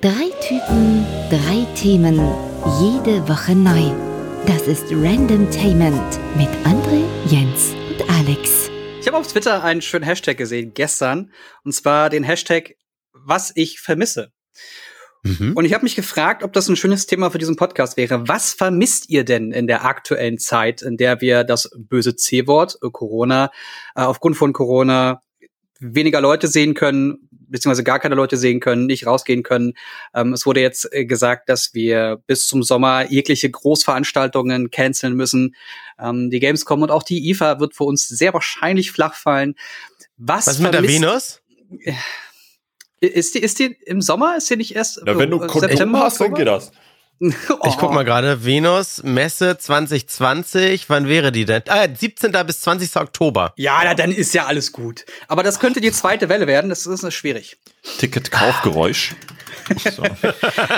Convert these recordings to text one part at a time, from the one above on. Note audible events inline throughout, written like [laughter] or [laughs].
Drei Typen, drei Themen, jede Woche neu. Das ist Random Tainment mit André, Jens und Alex. Ich habe auf Twitter einen schönen Hashtag gesehen gestern, und zwar den Hashtag Was ich vermisse. Mhm. Und ich habe mich gefragt, ob das ein schönes Thema für diesen Podcast wäre. Was vermisst ihr denn in der aktuellen Zeit, in der wir das böse C-Wort äh, Corona äh, aufgrund von Corona weniger Leute sehen können, beziehungsweise gar keine Leute sehen können, nicht rausgehen können. Ähm, es wurde jetzt äh, gesagt, dass wir bis zum Sommer jegliche Großveranstaltungen canceln müssen. Ähm, die Gamescom und auch die IFA wird für uns sehr wahrscheinlich flach fallen. Was, Was mit der Venus? Ist die, ist die im Sommer? Ist die nicht erst Na, wenn du äh, September hast, dann geht das. [laughs] Ich guck mal gerade, Venus, Messe 2020, wann wäre die denn? Ah, 17. bis 20. Oktober. Ja, na, dann ist ja alles gut. Aber das könnte die zweite Welle werden, das ist schwierig. Ticket-Kaufgeräusch. [laughs] So.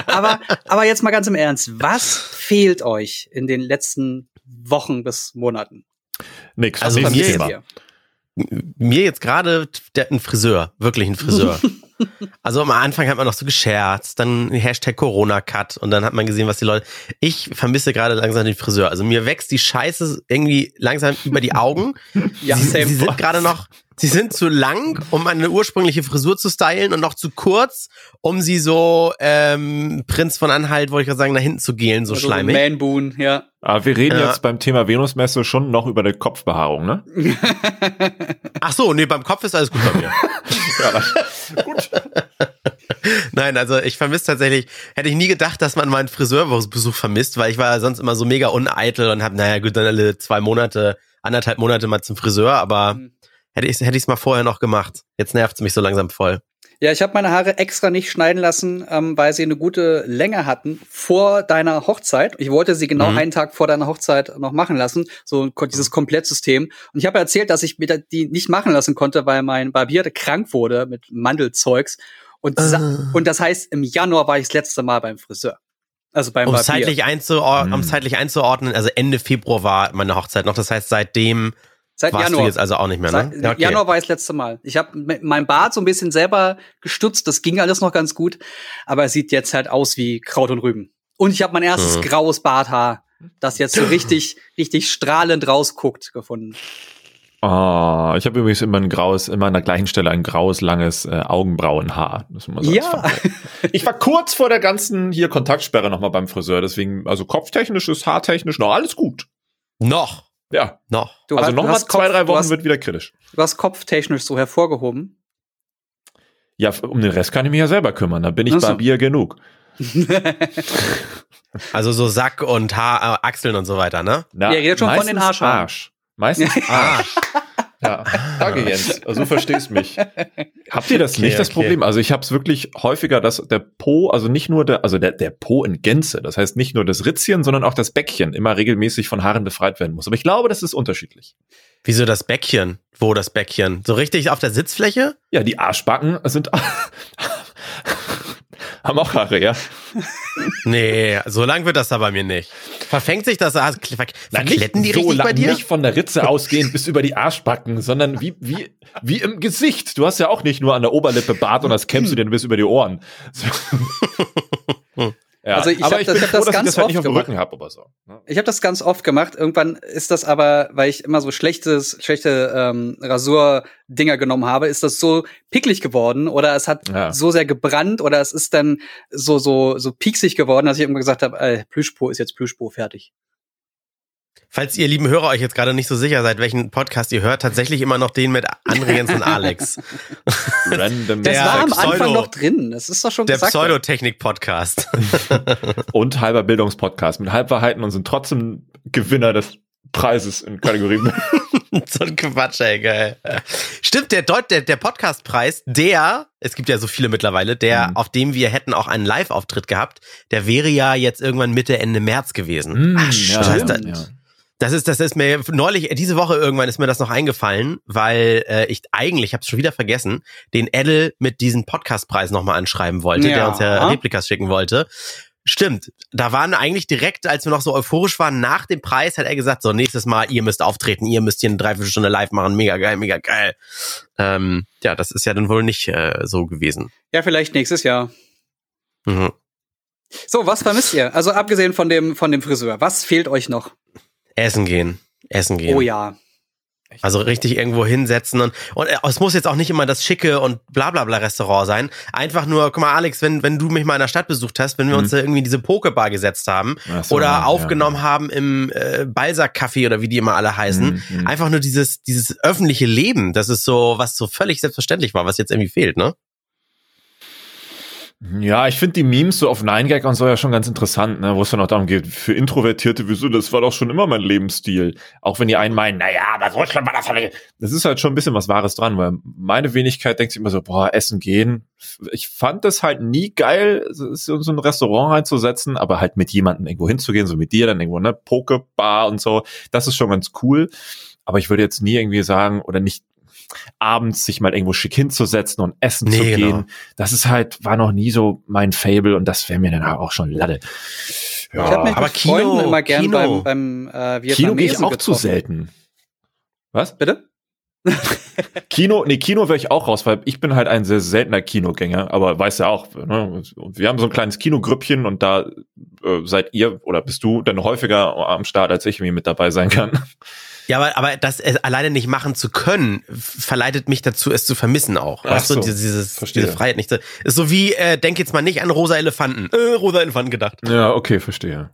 aber, aber jetzt mal ganz im Ernst, was fehlt euch in den letzten Wochen bis Monaten? Nix. Also mir jetzt, mir jetzt gerade ein Friseur, wirklich ein Friseur. [laughs] Also am Anfang hat man noch so gescherzt, dann Hashtag Corona-Cut und dann hat man gesehen, was die Leute. Ich vermisse gerade langsam den Friseur. Also mir wächst die Scheiße irgendwie langsam über die Augen. ja, sie, sie sind gerade noch, sie sind zu lang, um eine ursprüngliche Frisur zu stylen und noch zu kurz, um sie so ähm, Prinz von Anhalt, wollte ich gerade sagen, nach hinten zu gehen, so also schleimig. Man Boon, ja. Aber wir reden ja. jetzt beim Thema Venusmesse schon noch über die Kopfbehaarung, ne? [laughs] Ach so, nee, beim Kopf ist alles gut bei mir. [laughs] ja, gut. [laughs] Nein, also ich vermisse tatsächlich, hätte ich nie gedacht, dass man meinen Friseurbesuch vermisst, weil ich war sonst immer so mega uneitel und habe, naja, gut, dann alle zwei Monate, anderthalb Monate mal zum Friseur, aber mhm. Hätte ich es hätte mal vorher noch gemacht. Jetzt nervt es mich so langsam voll. Ja, ich habe meine Haare extra nicht schneiden lassen, ähm, weil sie eine gute Länge hatten vor deiner Hochzeit. Ich wollte sie genau mhm. einen Tag vor deiner Hochzeit noch machen lassen, so dieses Komplettsystem. Und ich habe erzählt, dass ich mir die nicht machen lassen konnte, weil mein Barbier krank wurde mit Mandelzeugs. Und, uh. und das heißt, im Januar war ich das letzte Mal beim Friseur. Also beim um Barbier. zeitlich, einzuordnen, um mhm. zeitlich einzuordnen, also Ende Februar war meine Hochzeit noch. Das heißt, seitdem Seit Warst Januar. du jetzt also auch nicht mehr, ne? Seit, okay. Januar war ich das letzte Mal. Ich habe mein Bart so ein bisschen selber gestutzt, das ging alles noch ganz gut, aber es sieht jetzt halt aus wie Kraut und Rüben. Und ich habe mein erstes hm. graues Barthaar, das jetzt so [laughs] richtig, richtig strahlend rausguckt, gefunden. Oh, ich habe übrigens immer ein graues, immer an der gleichen Stelle ein graues, langes äh, Augenbrauenhaar. Das so ja. [laughs] Ich war kurz vor der ganzen hier Kontaktsperre nochmal beim Friseur, deswegen, also kopftechnisch ist haartechnisch noch alles gut. Noch. Ja. Noch. Du also noch mal zwei, Kopf, drei Wochen hast, wird wieder kritisch. Du hast kopftechnisch so hervorgehoben. Ja, um den Rest kann ich mich ja selber kümmern. Da bin ich bei Bier genug. [laughs] also so Sack und Haar, äh, Achseln und so weiter, ne? Na, ja, redet schon von den Haarschalen. Arsch. Meistens [laughs] Arsch. Ja, danke Jens. [laughs] Also verstehst mich. Habt ihr das okay, nicht das okay. Problem? Also ich habe es wirklich häufiger, dass der Po, also nicht nur der, also der, der Po in Gänze, das heißt nicht nur das Ritzchen, sondern auch das Bäckchen immer regelmäßig von Haaren befreit werden muss. Aber ich glaube, das ist unterschiedlich. Wieso das Bäckchen? Wo das Bäckchen? So richtig auf der Sitzfläche? Ja, die Arschbacken sind [laughs] [laughs] haben auch Haare, ja. [laughs] nee, so lang wird das da bei mir nicht. Verfängt sich das? Ver verkletten die so richtig bei dir? Nicht von der Ritze ausgehend bis über die Arschbacken, sondern wie, wie, wie im Gesicht. Du hast ja auch nicht nur an der Oberlippe Bart und das kämmst du dir bis über die Ohren. So. [laughs] [laughs] Ja, also ich habe das, hab das ganz das halt oft gemacht. Hab so. Ne? Ich habe das ganz oft gemacht. Irgendwann ist das aber, weil ich immer so schlechtes, schlechte ähm, Rasur-Dinger genommen habe, ist das so picklig geworden oder es hat ja. so sehr gebrannt oder es ist dann so so so pieksig geworden, dass ich immer gesagt habe, Plüschpo ist jetzt Plüschpo fertig. Falls ihr lieben Hörer euch jetzt gerade nicht so sicher seid, welchen Podcast ihr hört, tatsächlich immer noch den mit André Jens und Alex. [laughs] Random. Das war am Pseudo, Anfang noch drin. Das ist doch schon Der Pseudotechnik-Podcast. [laughs] und halber Bildungspodcast mit Halbwahrheiten und sind trotzdem Gewinner des Preises in Kategorien. [laughs] so ein Quatsch, ey, geil. Stimmt, der, Deut der, der Podcastpreis, der, es gibt ja so viele mittlerweile, der, mhm. auf dem wir hätten auch einen Live-Auftritt gehabt, der wäre ja jetzt irgendwann Mitte, Ende März gewesen. Mhm, Ach, ja, das heißt, ja. Das ist, das ist mir neulich, diese Woche irgendwann ist mir das noch eingefallen, weil äh, ich eigentlich, ich habe es schon wieder vergessen, den Edel mit diesem Podcastpreis nochmal anschreiben wollte, ja. der uns ja Replikas schicken wollte. Stimmt, da waren eigentlich direkt, als wir noch so euphorisch waren, nach dem Preis hat er gesagt, so nächstes Mal, ihr müsst auftreten, ihr müsst hier eine Dreiviertelstunde live machen, mega geil, mega geil. Ähm, ja, das ist ja dann wohl nicht äh, so gewesen. Ja, vielleicht nächstes Jahr. Mhm. So, was vermisst ihr? Also abgesehen von dem, von dem Friseur, was fehlt euch noch? Essen gehen. Essen gehen. Oh ja. Also richtig irgendwo hinsetzen und, und äh, es muss jetzt auch nicht immer das schicke und bla bla bla Restaurant sein. Einfach nur, guck mal, Alex, wenn, wenn du mich mal in der Stadt besucht hast, wenn wir mhm. uns da irgendwie in diese Pokebar gesetzt haben so, oder ja, aufgenommen ja. haben im äh, Balsack-Café oder wie die immer alle heißen. Mhm, mhm. Einfach nur dieses, dieses öffentliche Leben, das ist so, was so völlig selbstverständlich war, was jetzt irgendwie fehlt, ne? Ja, ich finde die Memes so auf 9gag und so ja schon ganz interessant, ne, wo es dann auch darum geht, für Introvertierte, wieso, das war doch schon immer mein Lebensstil. Auch wenn die einen meinen, naja, aber so schlimm war das nicht. Das ist halt schon ein bisschen was Wahres dran, weil meine Wenigkeit denkt sich immer so, boah, essen gehen. Ich fand das halt nie geil, so ein Restaurant reinzusetzen, aber halt mit jemandem irgendwo hinzugehen, so mit dir dann irgendwo, ne, Pokebar und so. Das ist schon ganz cool. Aber ich würde jetzt nie irgendwie sagen, oder nicht abends sich mal irgendwo schick hinzusetzen und essen nee, zu gehen. Genau. Das ist halt, war noch nie so mein Fable und das wäre mir dann auch schon Latte. Ja. Ich habe mir aber Kino Freunden immer gern Kino. beim, beim äh, Kino gehe ich auch getroffen. zu selten. Was? Bitte? [laughs] Kino, nee, Kino wäre ich auch raus, weil ich bin halt ein sehr seltener Kinogänger, aber weiß ja auch, ne, wir haben so ein kleines Kinogrüppchen und da äh, seid ihr oder bist du dann häufiger am Start, als ich irgendwie mit dabei sein kann. Ja, aber, aber das alleine nicht machen zu können, verleitet mich dazu, es zu vermissen auch. Ach weißt so, du, dieses, diese Freiheit nicht. Ist so wie, äh, denk jetzt mal nicht an rosa Elefanten. Äh, rosa Elefanten gedacht. Ja, okay, verstehe.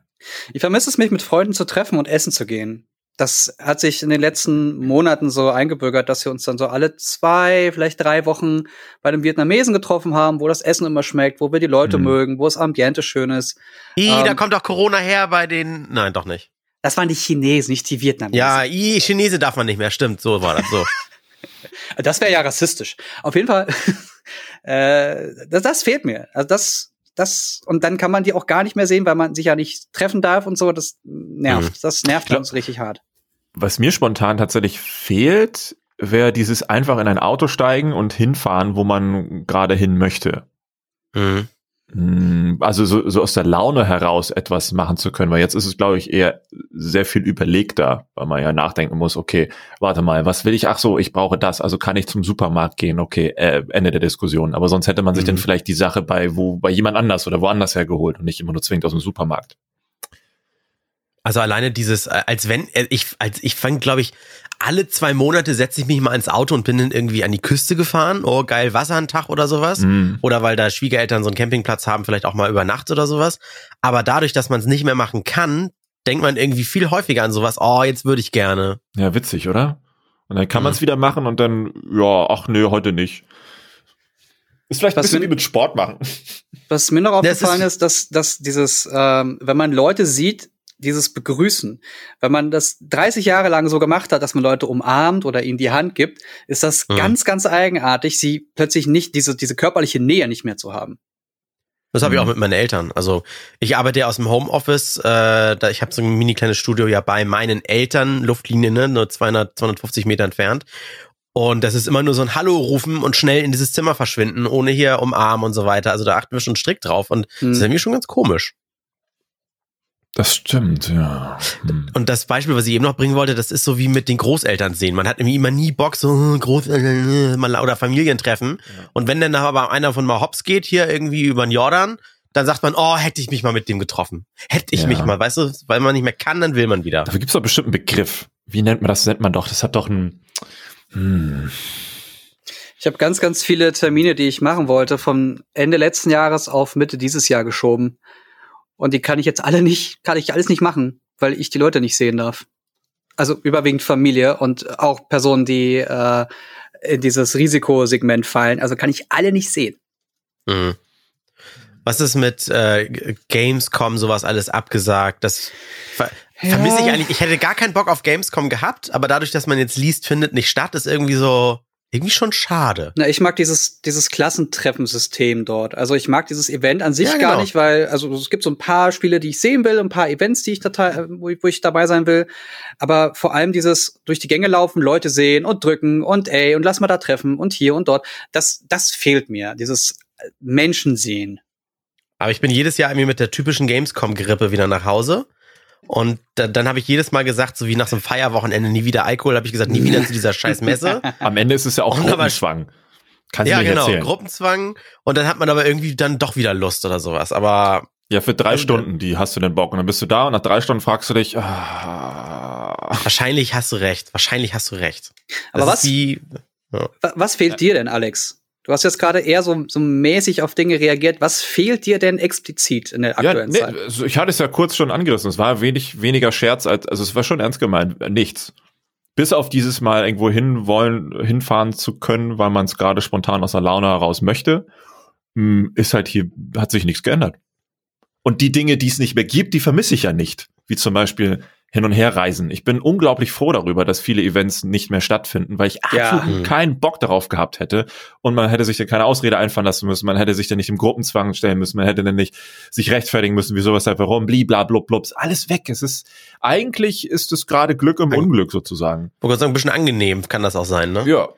Ich vermisse es, mich mit Freunden zu treffen und essen zu gehen. Das hat sich in den letzten Monaten so eingebürgert, dass wir uns dann so alle zwei, vielleicht drei Wochen bei dem Vietnamesen getroffen haben, wo das Essen immer schmeckt, wo wir die Leute mhm. mögen, wo das Ambiente schön ist. I, ähm, da kommt doch Corona her bei den. Nein, doch nicht. Das waren die Chinesen, nicht die Vietnamesen. Ja, I, Chinese darf man nicht mehr, stimmt, so war das so. [laughs] das wäre ja rassistisch. Auf jeden Fall, [laughs] äh, das, das fehlt mir. Also das, das, und dann kann man die auch gar nicht mehr sehen, weil man sich ja nicht treffen darf und so. Das nervt. Mhm. Das nervt uns richtig hart. Was mir spontan tatsächlich fehlt, wäre dieses einfach in ein Auto steigen und hinfahren, wo man gerade hin möchte. Mhm. Hm, also so, so aus der Laune heraus etwas machen zu können, weil jetzt ist es, glaube ich, eher sehr viel überlegter, weil man ja nachdenken muss, okay, warte mal, was will ich? Ach so, ich brauche das, also kann ich zum Supermarkt gehen, okay, äh, Ende der Diskussion. Aber sonst hätte man sich mhm. dann vielleicht die Sache bei wo bei jemand anders oder woanders hergeholt und nicht immer nur zwingend aus dem Supermarkt. Also alleine dieses, äh, als wenn, äh, ich, als ich fand, glaube ich, alle zwei Monate setze ich mich mal ins Auto und bin dann irgendwie an die Küste gefahren. Oh, geil, Wasser einen Tag oder sowas. Mm. Oder weil da Schwiegereltern so einen Campingplatz haben, vielleicht auch mal über Nacht oder sowas. Aber dadurch, dass man es nicht mehr machen kann, denkt man irgendwie viel häufiger an sowas. Oh, jetzt würde ich gerne. Ja, witzig, oder? Und dann kann man es wieder machen und dann, ja, ach nee, heute nicht. Ist vielleicht was ein bisschen wie mit Sport machen. [laughs] Was mir noch aufgefallen ist, ist, dass, dass dieses, ähm, wenn man Leute sieht, dieses Begrüßen. Wenn man das 30 Jahre lang so gemacht hat, dass man Leute umarmt oder ihnen die Hand gibt, ist das mhm. ganz, ganz eigenartig, sie plötzlich nicht diese, diese körperliche Nähe nicht mehr zu haben. Das habe ich auch mhm. mit meinen Eltern. Also ich arbeite ja aus dem Homeoffice. Äh, da, ich habe so ein mini kleines Studio ja bei meinen Eltern, Luftlinie, ne, nur 200, 250 Meter entfernt. Und das ist immer nur so ein Hallo rufen und schnell in dieses Zimmer verschwinden, ohne hier umarmen und so weiter. Also da achten wir schon strikt drauf. Und mhm. das ist irgendwie schon ganz komisch. Das stimmt, ja. Hm. Und das Beispiel, was ich eben noch bringen wollte, das ist so wie mit den Großeltern sehen. Man hat immer nie Bock, so hm, Großeltern äh, oder Familientreffen. Ja. Und wenn dann aber einer von mal hops geht, hier irgendwie über den Jordan, dann sagt man, oh, hätte ich mich mal mit dem getroffen. Hätte ich ja. mich mal, weißt du, weil man nicht mehr kann, dann will man wieder. Dafür gibt es doch bestimmt einen Begriff. Wie nennt man das? Nennt man doch, das hat doch ein. Hm. Ich habe ganz, ganz viele Termine, die ich machen wollte, vom Ende letzten Jahres auf Mitte dieses Jahr geschoben. Und die kann ich jetzt alle nicht, kann ich alles nicht machen, weil ich die Leute nicht sehen darf. Also überwiegend Familie und auch Personen, die äh, in dieses Risikosegment fallen. Also kann ich alle nicht sehen. Mhm. Was ist mit äh, Gamescom sowas alles abgesagt? Das ver ja. vermisse ich eigentlich. Ich hätte gar keinen Bock auf Gamescom gehabt, aber dadurch, dass man jetzt liest, findet nicht statt, ist irgendwie so irgendwie schon schade. Na, ich mag dieses, dieses Klassentreffensystem dort. Also ich mag dieses Event an sich ja, genau. gar nicht, weil, also es gibt so ein paar Spiele, die ich sehen will, ein paar Events, die ich da, wo, ich, wo ich dabei sein will. Aber vor allem dieses durch die Gänge laufen, Leute sehen und drücken und ey, und lass mal da treffen und hier und dort. Das, das fehlt mir. Dieses Menschen sehen. Aber ich bin jedes Jahr irgendwie mit der typischen Gamescom-Grippe wieder nach Hause. Und da, dann habe ich jedes Mal gesagt, so wie nach so einem Feierwochenende, nie wieder Alkohol, habe ich gesagt, nie wieder zu dieser [laughs] scheiß Messe. Am Ende ist es ja auch Gruppenschwang. Kannst ja, genau, erzählen. Gruppenzwang und dann hat man aber irgendwie dann doch wieder Lust oder sowas. Aber ja, für drei Stunden, die hast du den Bock und dann bist du da und nach drei Stunden fragst du dich. Ah. Wahrscheinlich hast du recht. Wahrscheinlich hast du recht. Aber was? Die, ja. Was fehlt dir denn, Alex? Du hast jetzt gerade eher so, so mäßig auf Dinge reagiert. Was fehlt dir denn explizit in der aktuellen ja, nee, Zeit? Also ich hatte es ja kurz schon angerissen. Es war wenig weniger Scherz als, also es war schon ernst gemeint. Nichts. Bis auf dieses Mal irgendwo hin wollen, hinfahren zu können, weil man es gerade spontan aus der Laune heraus möchte, hm, ist halt hier, hat sich nichts geändert. Und die Dinge, die es nicht mehr gibt, die vermisse ich ja nicht. Wie zum Beispiel hin und her reisen. Ich bin unglaublich froh darüber, dass viele Events nicht mehr stattfinden, weil ich ja. absolut mhm. keinen Bock darauf gehabt hätte und man hätte sich dann keine Ausrede einfallen lassen müssen, man hätte sich dann nicht im Gruppenzwang stellen müssen, man hätte dann nicht sich rechtfertigen müssen, wie sowas halt warum, bliblablubblubs, alles weg. Es ist, eigentlich ist es gerade Glück im Unglück sozusagen. Ich sagen, ein bisschen angenehm kann das auch sein, ne? Ja.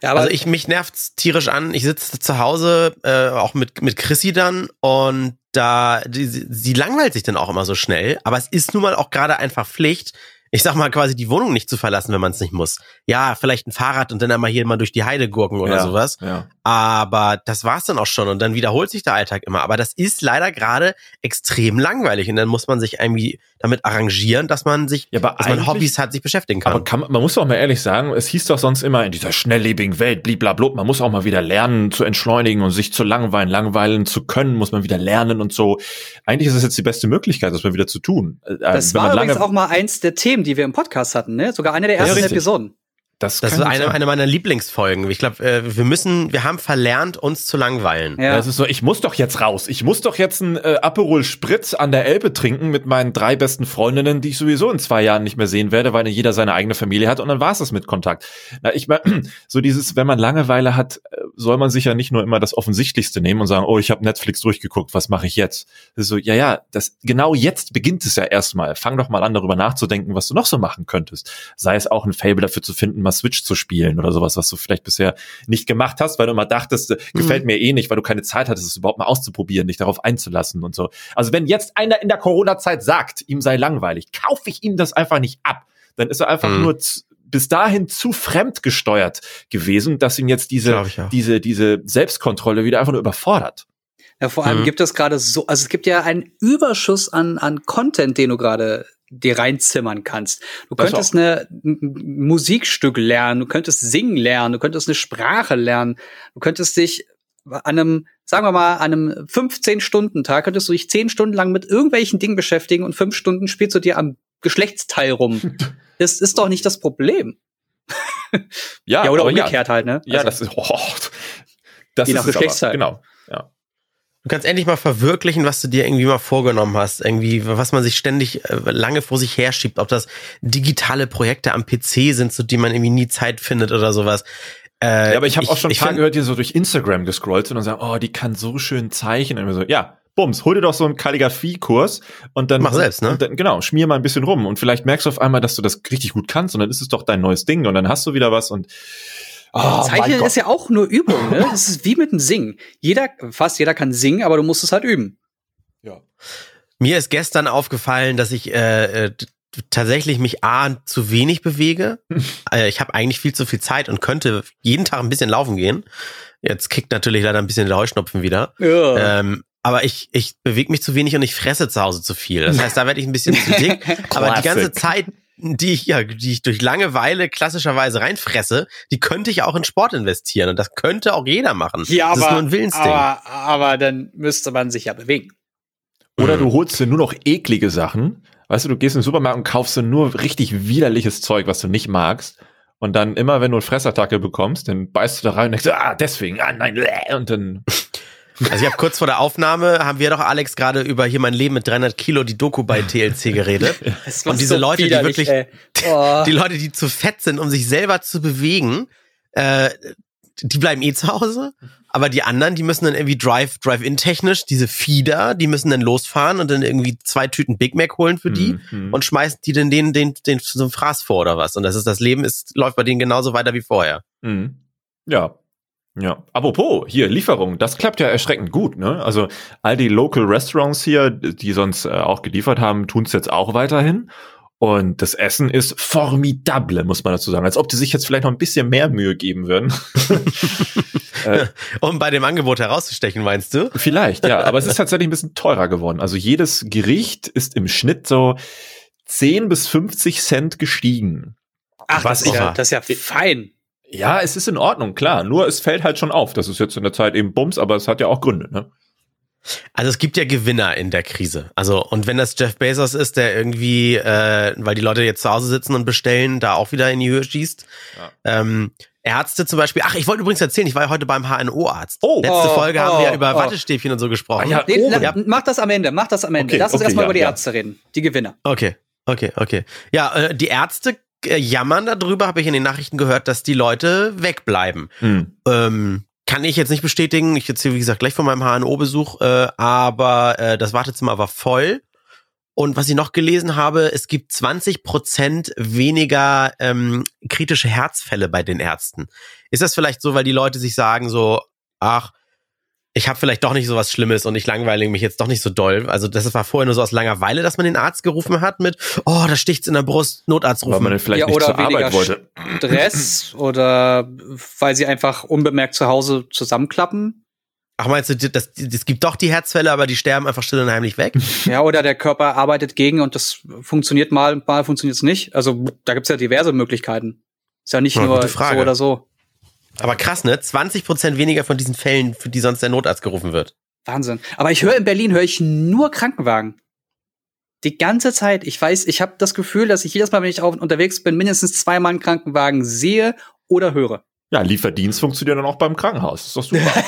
Ja, aber also ich mich nervt's tierisch an. Ich sitze zu Hause äh, auch mit mit Chrissy dann und da die, sie langweilt sich dann auch immer so schnell, aber es ist nun mal auch gerade einfach Pflicht, ich sag mal quasi die Wohnung nicht zu verlassen, wenn man es nicht muss. Ja, vielleicht ein Fahrrad und dann einmal hier mal durch die Heide gurken oder ja, sowas. Ja. Aber das war's dann auch schon und dann wiederholt sich der Alltag immer. Aber das ist leider gerade extrem langweilig und dann muss man sich irgendwie damit arrangieren, dass man sich, ja, dass man Hobbys hat, sich beschäftigen kann. Aber kann, man muss doch mal ehrlich sagen, es hieß doch sonst immer in dieser schnelllebigen Welt, bliblablub, man muss auch mal wieder lernen zu entschleunigen und sich zu langweilen, langweilen zu können, muss man wieder lernen und so. Eigentlich ist es jetzt die beste Möglichkeit, das mal wieder zu tun. Äh, das Wenn war übrigens auch mal eins der Themen, die wir im Podcast hatten, ne? Sogar eine der ersten ja, Episoden. Das, das ist eine, eine meiner Lieblingsfolgen. Ich glaube, äh, wir müssen, wir haben verlernt, uns zu langweilen. Ja. Das ist so, ich muss doch jetzt raus. Ich muss doch jetzt ein äh, Aperol Spritz an der Elbe trinken mit meinen drei besten Freundinnen, die ich sowieso in zwei Jahren nicht mehr sehen werde, weil jeder seine eigene Familie hat und dann war es das mit Kontakt. Na, ich meine, [clears throat] so dieses, wenn man Langeweile hat, äh, soll man sich ja nicht nur immer das Offensichtlichste nehmen und sagen, oh, ich habe Netflix durchgeguckt, was mache ich jetzt? Das ist so, ja, ja, das genau jetzt beginnt es ja erstmal. Fang doch mal an, darüber nachzudenken, was du noch so machen könntest. Sei es auch ein Fable dafür zu finden, mal Switch zu spielen oder sowas, was du vielleicht bisher nicht gemacht hast, weil du immer dachtest, äh, gefällt mhm. mir eh nicht, weil du keine Zeit hattest, es überhaupt mal auszuprobieren, dich darauf einzulassen und so. Also wenn jetzt einer in der Corona-Zeit sagt, ihm sei langweilig, kaufe ich ihm das einfach nicht ab. Dann ist er einfach mhm. nur bis dahin zu fremdgesteuert gewesen, dass ihn jetzt diese, diese, diese Selbstkontrolle wieder einfach nur überfordert. Ja, vor allem mhm. gibt es gerade so, also es gibt ja einen Überschuss an, an Content, den du gerade dir reinzimmern kannst. Du das könntest eine, ein Musikstück lernen, du könntest singen lernen, du könntest eine Sprache lernen, du könntest dich an einem, sagen wir mal, an einem 15-Stunden-Tag könntest du dich 10 Stunden lang mit irgendwelchen Dingen beschäftigen und 5 Stunden spielst du dir am Geschlechtsteil rum. [laughs] das ist doch nicht das Problem. ja, ja, oder umgekehrt ja, halt, ne? Ja, also, das ist, [laughs] oh, das je nach Geschlechtsteil. genau, ja. Du kannst endlich mal verwirklichen, was du dir irgendwie mal vorgenommen hast. Irgendwie, was man sich ständig äh, lange vor sich herschiebt. Ob das digitale Projekte am PC sind, zu denen man irgendwie nie Zeit findet oder sowas. Äh, ja, aber ich habe auch schon ein paar gehört, die so durch Instagram gescrollt sind und sagen, oh, die kann so schön zeichnen. Und so, ja, bums, hol dir doch so einen Kalligraphiekurs und dann mach selbst, ne? Dann, genau, schmier mal ein bisschen rum und vielleicht merkst du auf einmal, dass du das richtig gut kannst und dann ist es doch dein neues Ding und dann hast du wieder was und Oh, Zeichnen ist ja auch nur Übung, ne? Das ist wie mit dem Singen. Jeder, fast jeder kann singen, aber du musst es halt üben. Ja. Mir ist gestern aufgefallen, dass ich äh, äh tatsächlich mich A zu wenig bewege. [laughs] äh, ich habe eigentlich viel zu viel Zeit und könnte jeden Tag ein bisschen laufen gehen. Jetzt kickt natürlich leider ein bisschen der Heuschnupfen wieder. Ja. Ähm, aber ich, ich bewege mich zu wenig und ich fresse zu Hause zu viel. Das heißt, da werde ich ein bisschen zu dick. [laughs] aber die ganze Zeit die ich, ja, die ich durch Langeweile klassischerweise reinfresse, die könnte ich auch in Sport investieren. Und das könnte auch jeder machen. Ja, das aber, ist nur ein Willensding. Aber, aber dann müsste man sich ja bewegen. Oder du holst dir nur noch eklige Sachen. Weißt du, du gehst in den Supermarkt und kaufst dir nur richtig widerliches Zeug, was du nicht magst. Und dann immer, wenn du eine Fressattacke bekommst, dann beißt du da rein und denkst, ah, deswegen, ah, nein, und dann [laughs] also ich habe kurz vor der Aufnahme, haben wir doch Alex gerade über hier mein Leben mit 300 Kilo die Doku bei TLC geredet. [laughs] Und diese so Leute, die wirklich, [laughs] oh. die Leute, die zu fett sind, um sich selber zu bewegen, äh, die bleiben eh zu Hause. Aber die anderen, die müssen dann irgendwie Drive, Drive-In technisch, diese Feeder, die müssen dann losfahren und dann irgendwie zwei Tüten Big Mac holen für die mhm. und schmeißen die dann denen den, den, so einen Fraß vor oder was. Und das ist das Leben ist, läuft bei denen genauso weiter wie vorher. Mhm. Ja, ja, apropos, hier Lieferung, das klappt ja erschreckend gut, ne? Also all die Local Restaurants hier, die sonst äh, auch geliefert haben, tun es jetzt auch weiterhin. Und das Essen ist formidable, muss man dazu sagen. Als ob die sich jetzt vielleicht noch ein bisschen mehr Mühe geben würden. [laughs] äh, um bei dem Angebot herauszustechen, meinst du? Vielleicht, ja. Aber es ist tatsächlich ein bisschen teurer geworden. Also jedes Gericht ist im Schnitt so 10 bis 50 Cent gestiegen. Ach, Was das, ist ja, das ist ja fein. Ja, es ist in Ordnung, klar. Nur es fällt halt schon auf. Das ist jetzt in der Zeit eben Bums, aber es hat ja auch Gründe, ne? Also es gibt ja Gewinner in der Krise. Also und wenn das Jeff Bezos ist, der irgendwie, äh, weil die Leute jetzt zu Hause sitzen und bestellen, da auch wieder in die Höhe schießt. Ja. Ähm, Ärzte zum Beispiel. Ach, ich wollte übrigens erzählen, ich war ja heute beim HNO-Arzt. Oh, Letzte oh, Folge oh, haben wir oh, über oh. Wattestäbchen und so gesprochen. Ja, nee, ja. Mach das am Ende, mach das am Ende. Okay, Lass uns okay, erstmal ja, über die Ärzte reden. Die Gewinner. Okay, okay, okay. Ja, äh, die Ärzte jammern darüber, habe ich in den Nachrichten gehört, dass die Leute wegbleiben. Hm. Ähm, kann ich jetzt nicht bestätigen. Ich erzähle, wie gesagt, gleich von meinem HNO-Besuch, äh, aber äh, das Wartezimmer war voll. Und was ich noch gelesen habe, es gibt 20 Prozent weniger ähm, kritische Herzfälle bei den Ärzten. Ist das vielleicht so, weil die Leute sich sagen so, ach, ich habe vielleicht doch nicht so was Schlimmes und ich langweile mich jetzt doch nicht so doll. Also das war vorher nur so aus Langeweile, dass man den Arzt gerufen hat mit, oh, da sticht's in der Brust, Notarzt rufen. Weil man vielleicht ja, nicht zur Arbeit wollte. Stress [clears throat] oder weil sie einfach unbemerkt zu Hause zusammenklappen. Ach, meinst du, das, das gibt doch die Herzfälle, aber die sterben einfach still und heimlich weg? [laughs] Ja, oder der Körper arbeitet gegen und das funktioniert mal, mal funktioniert es nicht. Also da gibt's ja diverse Möglichkeiten. Ist ja nicht ja, nur so oder so. Aber krass, ne? 20 Prozent weniger von diesen Fällen, für die sonst der Notarzt gerufen wird. Wahnsinn. Aber ich höre in Berlin höre ich nur Krankenwagen. Die ganze Zeit. Ich weiß, ich habe das Gefühl, dass ich jedes Mal, wenn ich auf, unterwegs bin, mindestens zweimal einen Krankenwagen sehe oder höre. Ja, Lieferdienst funktioniert dann auch beim Krankenhaus. Das ist doch super.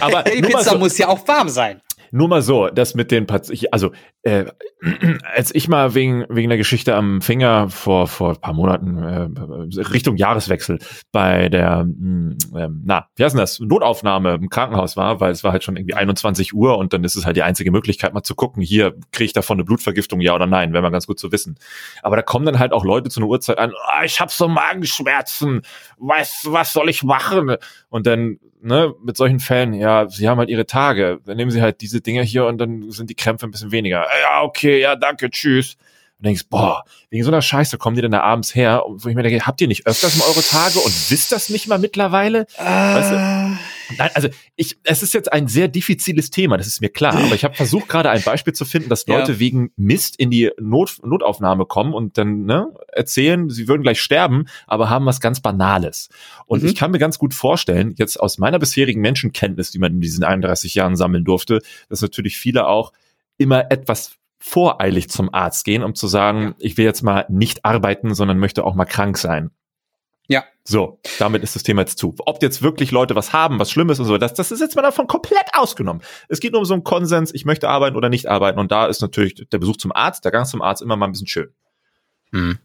[laughs] Aber die Pizza so, muss ja auch warm sein. Nur mal so, das mit den Patienten, also äh, [clears throat] als ich mal wegen wegen der Geschichte am Finger vor vor ein paar Monaten äh, Richtung Jahreswechsel bei der äh, na wie heißt denn das Notaufnahme im Krankenhaus war, weil es war halt schon irgendwie 21 Uhr und dann ist es halt die einzige Möglichkeit mal zu gucken, hier kriege ich davon eine Blutvergiftung, ja oder nein, wäre mal ganz gut zu wissen. Aber da kommen dann halt auch Leute zu einer Uhrzeit an, oh, ich habe so Magenschmerzen, was was soll ich machen? Und dann ne, mit solchen Fällen, ja, sie haben halt ihre Tage. Dann nehmen sie halt diese Dinge hier und dann sind die Krämpfe ein bisschen weniger. Ja, okay, ja, danke, tschüss. Und denkst, boah, wegen so einer Scheiße kommen die dann da abends her, wo ich mir denke, habt ihr nicht öfters mal eure Tage und wisst das nicht mal mittlerweile? Äh. Weißt du? Nein, also ich, es ist jetzt ein sehr diffiziles Thema, das ist mir klar, aber ich habe versucht gerade ein Beispiel zu finden, dass Leute ja. wegen Mist in die Not, Notaufnahme kommen und dann ne, erzählen, sie würden gleich sterben, aber haben was ganz Banales. Und mhm. ich kann mir ganz gut vorstellen, jetzt aus meiner bisherigen Menschenkenntnis, die man in diesen 31 Jahren sammeln durfte, dass natürlich viele auch immer etwas voreilig zum Arzt gehen, um zu sagen, ja. ich will jetzt mal nicht arbeiten, sondern möchte auch mal krank sein. So, damit ist das Thema jetzt zu. Ob jetzt wirklich Leute was haben, was Schlimmes und so, das, das ist jetzt mal davon komplett ausgenommen. Es geht nur um so einen Konsens, ich möchte arbeiten oder nicht arbeiten. Und da ist natürlich der Besuch zum Arzt, der Gang zum Arzt immer mal ein bisschen schön. Hm.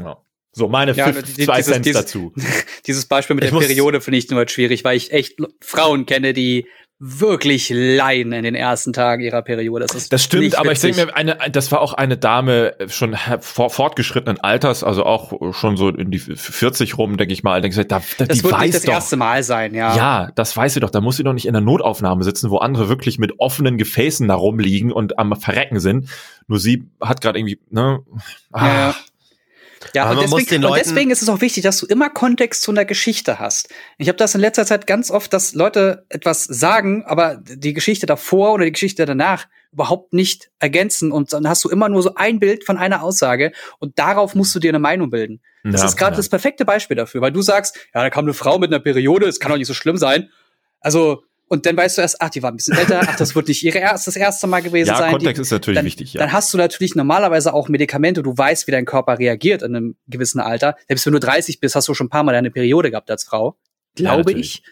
Ja. So, meine ja, fünf, die, zwei dieses, Cent dieses, dazu. [laughs] Dieses Beispiel mit ich der Periode finde ich nur halt schwierig, weil ich echt Frauen kenne, die wirklich leiden in den ersten Tagen ihrer Periode. Das, ist das stimmt, aber ich denke mir, eine, das war auch eine Dame schon fortgeschrittenen Alters, also auch schon so in die 40 rum, denke ich mal. Denke ich, da, da, das die wird weiß nicht das doch, erste Mal sein, ja. Ja, das weiß sie doch. Da muss sie doch nicht in der Notaufnahme sitzen, wo andere wirklich mit offenen Gefäßen da rumliegen und am Verrecken sind. Nur sie hat gerade irgendwie, ne? Ah. Ja, ja. Ja, und deswegen, und deswegen, ist es auch wichtig, dass du immer Kontext zu einer Geschichte hast. Ich habe das in letzter Zeit ganz oft, dass Leute etwas sagen, aber die Geschichte davor oder die Geschichte danach überhaupt nicht ergänzen und dann hast du immer nur so ein Bild von einer Aussage und darauf musst du dir eine Meinung bilden. Das ja, ist gerade ja. das perfekte Beispiel dafür, weil du sagst, ja, da kam eine Frau mit einer Periode, es kann doch nicht so schlimm sein. Also und dann weißt du erst, ach, die war ein bisschen älter, ach, das wird nicht ihre erst, das erste Mal gewesen ja, sein. Kontext die, ist natürlich dann, wichtig, ja. Dann hast du natürlich normalerweise auch Medikamente, du weißt, wie dein Körper reagiert in einem gewissen Alter. Selbst wenn du 30 bist, hast du schon ein paar Mal deine Periode gehabt als Frau. Glaube ja, ich.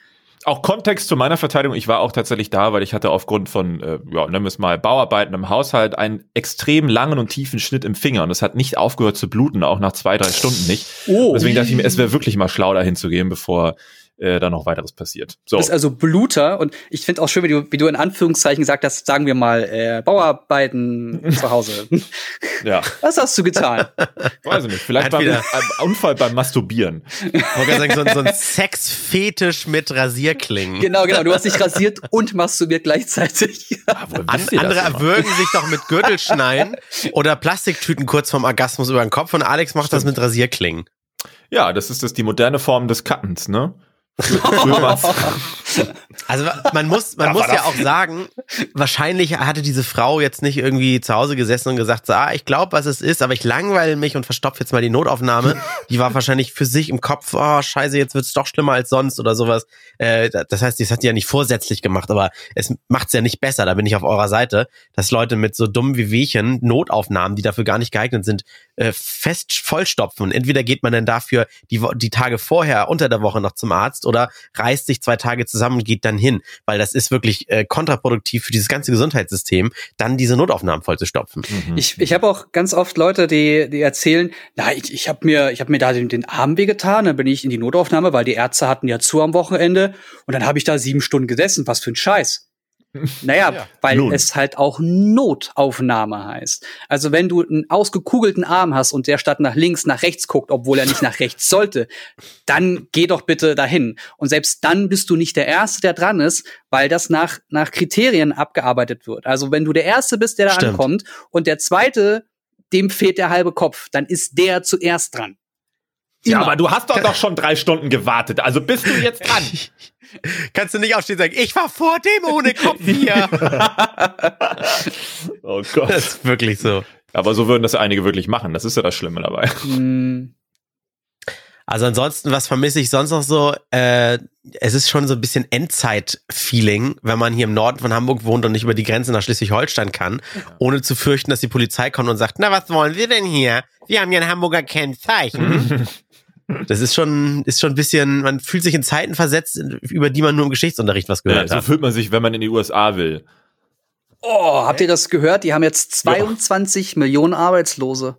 Auch Kontext zu meiner Verteidigung, ich war auch tatsächlich da, weil ich hatte aufgrund von, äh, ja, nennen wir es mal, Bauarbeiten im Haushalt einen extrem langen und tiefen Schnitt im Finger und es hat nicht aufgehört zu bluten, auch nach zwei, drei Stunden nicht. Oh. Deswegen dachte ich mir, es wäre wirklich mal schlau, dahin zu gehen, bevor äh, da noch weiteres passiert. So. Du bist also Bluter und ich finde auch schön, wie du, wie du in Anführungszeichen gesagt hast, sagen wir mal, äh, Bauarbeiten [laughs] zu Hause. ja. Was hast du getan? Weiß ich nicht, vielleicht beim ein Unfall beim Masturbieren. Ich sagen, so, so ein Sexfetisch mit Rasierklingen. Genau, genau. Du hast dich rasiert und masturbiert gleichzeitig. Ah, An, andere erwürgen sich doch mit Gürtelschneiden oder Plastiktüten kurz vorm Orgasmus über den Kopf und Alex macht Stimmt. das mit Rasierklingen. Ja, das ist das die moderne Form des Cuttens, ne? [laughs] also man muss, man muss ja auch sagen, wahrscheinlich hatte diese Frau jetzt nicht irgendwie zu Hause gesessen und gesagt, so, ah, ich glaube, was es ist, aber ich langweile mich und verstopfe jetzt mal die Notaufnahme. Die war wahrscheinlich für sich im Kopf, oh scheiße, jetzt wird's doch schlimmer als sonst oder sowas. Äh, das heißt, das hat die ja nicht vorsätzlich gemacht, aber es macht's ja nicht besser, da bin ich auf eurer Seite, dass Leute mit so dummen wie Wehchen Notaufnahmen, die dafür gar nicht geeignet sind, äh, fest vollstopfen. Und entweder geht man dann dafür die, die Tage vorher unter der Woche noch zum Arzt oder reißt sich zwei Tage zusammen und geht dann hin, weil das ist wirklich äh, kontraproduktiv für dieses ganze Gesundheitssystem, dann diese Notaufnahmen vollzustopfen. Mhm. Ich, ich habe auch ganz oft Leute, die, die erzählen, na, ich, ich habe mir, ich hab mir da den, den Arm wehgetan, dann bin ich in die Notaufnahme, weil die Ärzte hatten ja zu am Wochenende und dann habe ich da sieben Stunden gesessen. Was für ein Scheiß. Naja, ja, weil nun. es halt auch Notaufnahme heißt. Also wenn du einen ausgekugelten Arm hast und der statt nach links nach rechts guckt, obwohl er nicht nach rechts sollte, dann geh doch bitte dahin. Und selbst dann bist du nicht der Erste, der dran ist, weil das nach, nach Kriterien abgearbeitet wird. Also wenn du der Erste bist, der da Stimmt. ankommt und der Zweite, dem fehlt der halbe Kopf, dann ist der zuerst dran. Immer. Ja, aber du hast doch doch schon drei Stunden gewartet. Also bist du jetzt dran. [laughs] Kannst du nicht aufstehen und sagen, ich war vor dem ohne Kopf hier. [laughs] oh Gott. Das ist wirklich so. Aber so würden das einige wirklich machen. Das ist ja das Schlimme dabei. Hm. Also ansonsten, was vermisse ich sonst noch so? Äh, es ist schon so ein bisschen Endzeit-Feeling, wenn man hier im Norden von Hamburg wohnt und nicht über die Grenze nach Schleswig-Holstein kann, ohne zu fürchten, dass die Polizei kommt und sagt, na, was wollen wir denn hier? Wir haben ja ein Hamburger Kennzeichen. [laughs] Das ist schon, ist schon ein bisschen, man fühlt sich in Zeiten versetzt, über die man nur im Geschichtsunterricht was gehört ja, so hat. So fühlt man sich, wenn man in die USA will. Oh, habt ihr das gehört? Die haben jetzt 22 ja. Millionen Arbeitslose.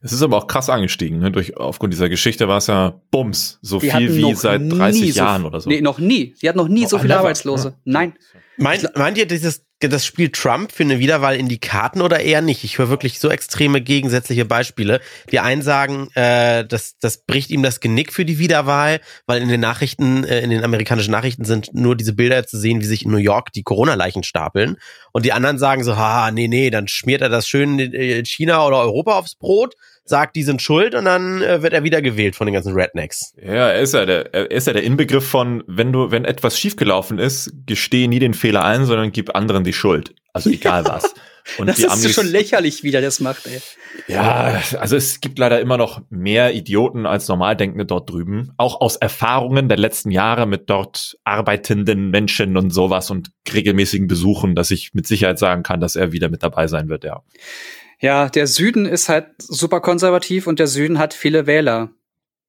Das ist aber auch krass angestiegen. Ne? Durch, aufgrund dieser Geschichte war es ja Bums, so die viel wie seit 30 Jahren oder so. Nee, noch nie. Sie hat noch nie oh, so viele Arbeitslose. Ja. Nein. Meint, meint ihr, dieses, das Spiel Trump für eine Wiederwahl in die Karten oder eher nicht? Ich höre wirklich so extreme gegensätzliche Beispiele. Die einen sagen, äh, das, das bricht ihm das Genick für die Wiederwahl, weil in den Nachrichten, äh, in den amerikanischen Nachrichten sind nur diese Bilder zu sehen, wie sich in New York die Corona-Leichen stapeln. Und die anderen sagen so, ha, nee, nee, dann schmiert er das schön in China oder Europa aufs Brot sagt, die sind schuld und dann äh, wird er wieder gewählt von den ganzen Rednecks. Ja, er ist ja der, er ist ja der Inbegriff von, wenn du, wenn etwas schiefgelaufen ist, gestehe nie den Fehler ein, sondern gib anderen die Schuld. Also egal ja. [laughs] was. Und das ist Amis, schon lächerlich, wie der das macht, ey. Ja, also es gibt leider immer noch mehr Idioten als Normaldenkende dort drüben. Auch aus Erfahrungen der letzten Jahre mit dort arbeitenden Menschen und sowas und regelmäßigen Besuchen, dass ich mit Sicherheit sagen kann, dass er wieder mit dabei sein wird, ja. Ja, der Süden ist halt super konservativ und der Süden hat viele Wähler.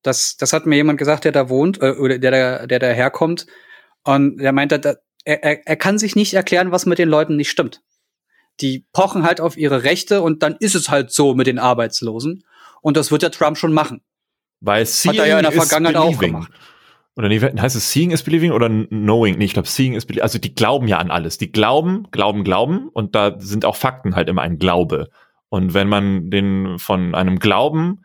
Das, das hat mir jemand gesagt, der da wohnt, äh, oder der, der, der da herkommt. Und der meinte, er, er, er kann sich nicht erklären, was mit den Leuten nicht stimmt. Die pochen halt auf ihre Rechte und dann ist es halt so mit den Arbeitslosen. Und das wird der Trump schon machen. Weil Seeing Hat er ja in der Vergangenheit auch gemacht. Oder nee, heißt es Seeing is Believing oder Knowing? Nee, ich glaube Seeing is Believing. Also die glauben ja an alles. Die glauben, glauben, glauben und da sind auch Fakten halt immer ein Glaube. Und wenn man den von einem Glauben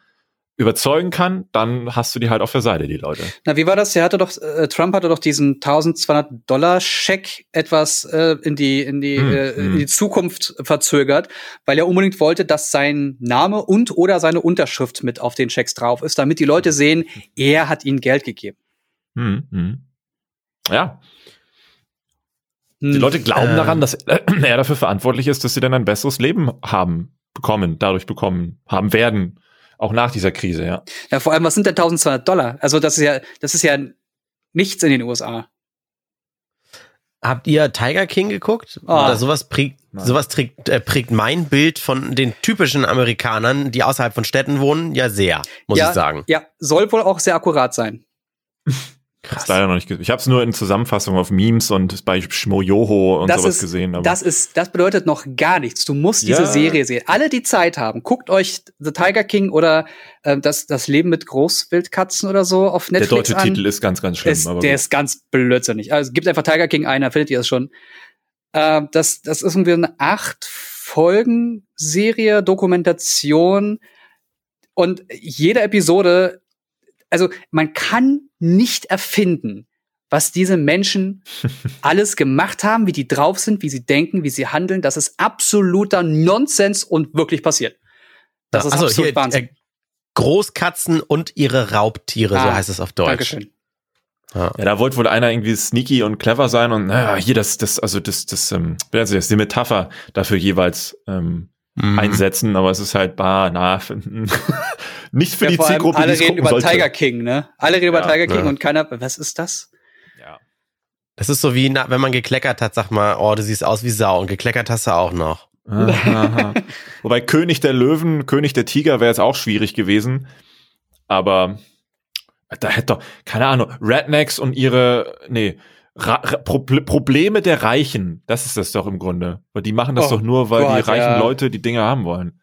überzeugen kann, dann hast du die halt auf der Seite, die Leute. Na, wie war das? Er hatte doch, äh, Trump hatte doch diesen 1200 Dollar Scheck etwas äh, in die in die hm, äh, in hm. die Zukunft verzögert, weil er unbedingt wollte, dass sein Name und oder seine Unterschrift mit auf den Schecks drauf ist, damit die Leute sehen, er hat ihnen Geld gegeben. Hm, hm. Ja. Die hm. Leute glauben äh. daran, dass er [clears throat] dafür verantwortlich ist, dass sie dann ein besseres Leben haben bekommen, dadurch bekommen, haben werden, auch nach dieser Krise, ja. Ja, vor allem, was sind denn 1200 Dollar? Also, das ist ja, das ist ja nichts in den USA. Habt ihr Tiger King geguckt? Oh. Oder sowas prägt, sowas trägt, äh, prägt mein Bild von den typischen Amerikanern, die außerhalb von Städten wohnen, ja sehr, muss ja, ich sagen. Ja, soll wohl auch sehr akkurat sein. [laughs] Krass. leider noch nicht gesehen. Ich habe es nur in Zusammenfassung auf Memes und bei Schmojoho und das sowas ist, gesehen. Aber das ist, das bedeutet noch gar nichts. Du musst diese ja. Serie sehen. Alle, die Zeit haben, guckt euch The Tiger King oder äh, das, das Leben mit Großwildkatzen oder so auf Netflix Der deutsche an. Titel ist ganz, ganz schlimm. Ist, der gut. ist ganz blödsinnig. Also gibt einfach Tiger King ein, da findet ihr es schon. Äh, das, das ist irgendwie eine acht Folgen Serie, Dokumentation und jede Episode, also man kann nicht erfinden, was diese Menschen [laughs] alles gemacht haben, wie die drauf sind, wie sie denken, wie sie handeln. Das ist absoluter Nonsens und wirklich passiert. Das ja, ist also absolut hier, Wahnsinn. Äh, Großkatzen und ihre Raubtiere, ah, so heißt es auf Deutsch. Dankeschön. Ja. ja, da wollte wohl einer irgendwie sneaky und clever sein und naja, hier das, das, also das, das, ähm, das ist die Metapher dafür jeweils ähm, mhm. einsetzen, aber es ist halt bar, na, [laughs] nicht für ja, die Zielgruppe. Alle reden über sollte. Tiger King, ne? Alle reden ja, über Tiger King und keiner, was ist das? Ja. Das ist so wie, na, wenn man gekleckert hat, sag mal, oh, du siehst aus wie Sau und gekleckert hast du auch noch. [laughs] Wobei König der Löwen, König der Tiger wäre jetzt auch schwierig gewesen. Aber da hätte doch, keine Ahnung, Rednecks und ihre, nee, Ra Pro Probleme der Reichen, das ist das doch im Grunde. Weil die machen das oh, doch nur, weil Gott, die reichen ja. Leute die Dinge haben wollen.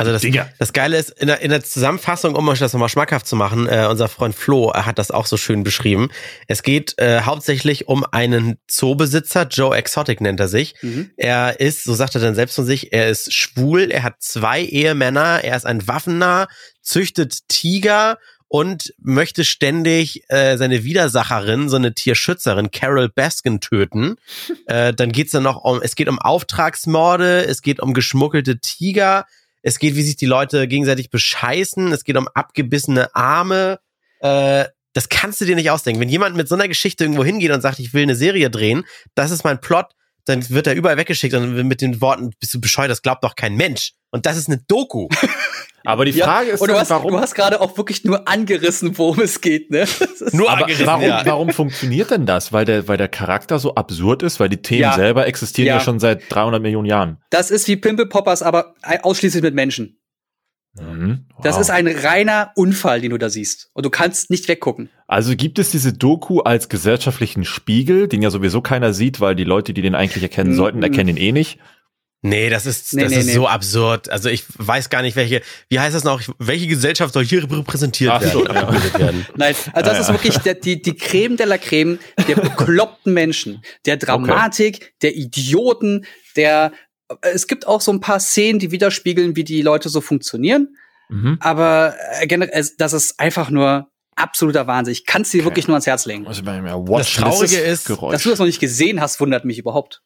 Also das, das Geile ist, in der, in der Zusammenfassung, um euch das nochmal schmackhaft zu machen, äh, unser Freund Flo er hat das auch so schön beschrieben. Es geht äh, hauptsächlich um einen Zoobesitzer, Joe Exotic nennt er sich. Mhm. Er ist, so sagt er dann selbst von sich, er ist schwul, er hat zwei Ehemänner, er ist ein Waffennah, züchtet Tiger und möchte ständig äh, seine Widersacherin, so eine Tierschützerin, Carol Baskin, töten. [laughs] äh, dann geht's dann noch um, es geht um Auftragsmorde, es geht um geschmuggelte Tiger, es geht, wie sich die Leute gegenseitig bescheißen, es geht um abgebissene Arme. Äh, das kannst du dir nicht ausdenken. Wenn jemand mit so einer Geschichte irgendwo hingeht und sagt, ich will eine Serie drehen, das ist mein Plot, dann wird er überall weggeschickt und mit den Worten, bist du bescheuert, das glaubt doch kein Mensch. Und das ist eine Doku. [laughs] Aber die Frage ja, ist, und du hast, warum? Du hast gerade auch wirklich nur angerissen, worum es geht, ne? Nur aber angerissen, warum, ja. warum funktioniert denn das? Weil der, weil der Charakter so absurd ist, weil die Themen ja. selber existieren ja. ja. schon seit 300 Millionen Jahren. Das ist wie Pimple Poppers, aber ausschließlich mit Menschen. Mhm. Wow. Das ist ein reiner Unfall, den du da siehst. Und du kannst nicht weggucken. Also gibt es diese Doku als gesellschaftlichen Spiegel, den ja sowieso keiner sieht, weil die Leute, die den eigentlich erkennen sollten, mhm. erkennen ihn eh nicht. Nee, das ist, nee, das nee, ist nee. so absurd. Also ich weiß gar nicht, welche, wie heißt das noch, welche Gesellschaft soll hier repräsentiert Ach, werden? Ja. werden? [laughs] Nein, also das ja, ist wirklich der, die, die Creme de la Creme der [laughs] bekloppten Menschen, der Dramatik, okay. der Idioten, der, es gibt auch so ein paar Szenen, die widerspiegeln, wie die Leute so funktionieren. Mhm. Aber äh, generell, das ist einfach nur absoluter Wahnsinn. Ich kann es dir okay. wirklich nur ans Herz legen. Also, das Traurige ist, dass du das noch nicht gesehen hast, wundert mich überhaupt.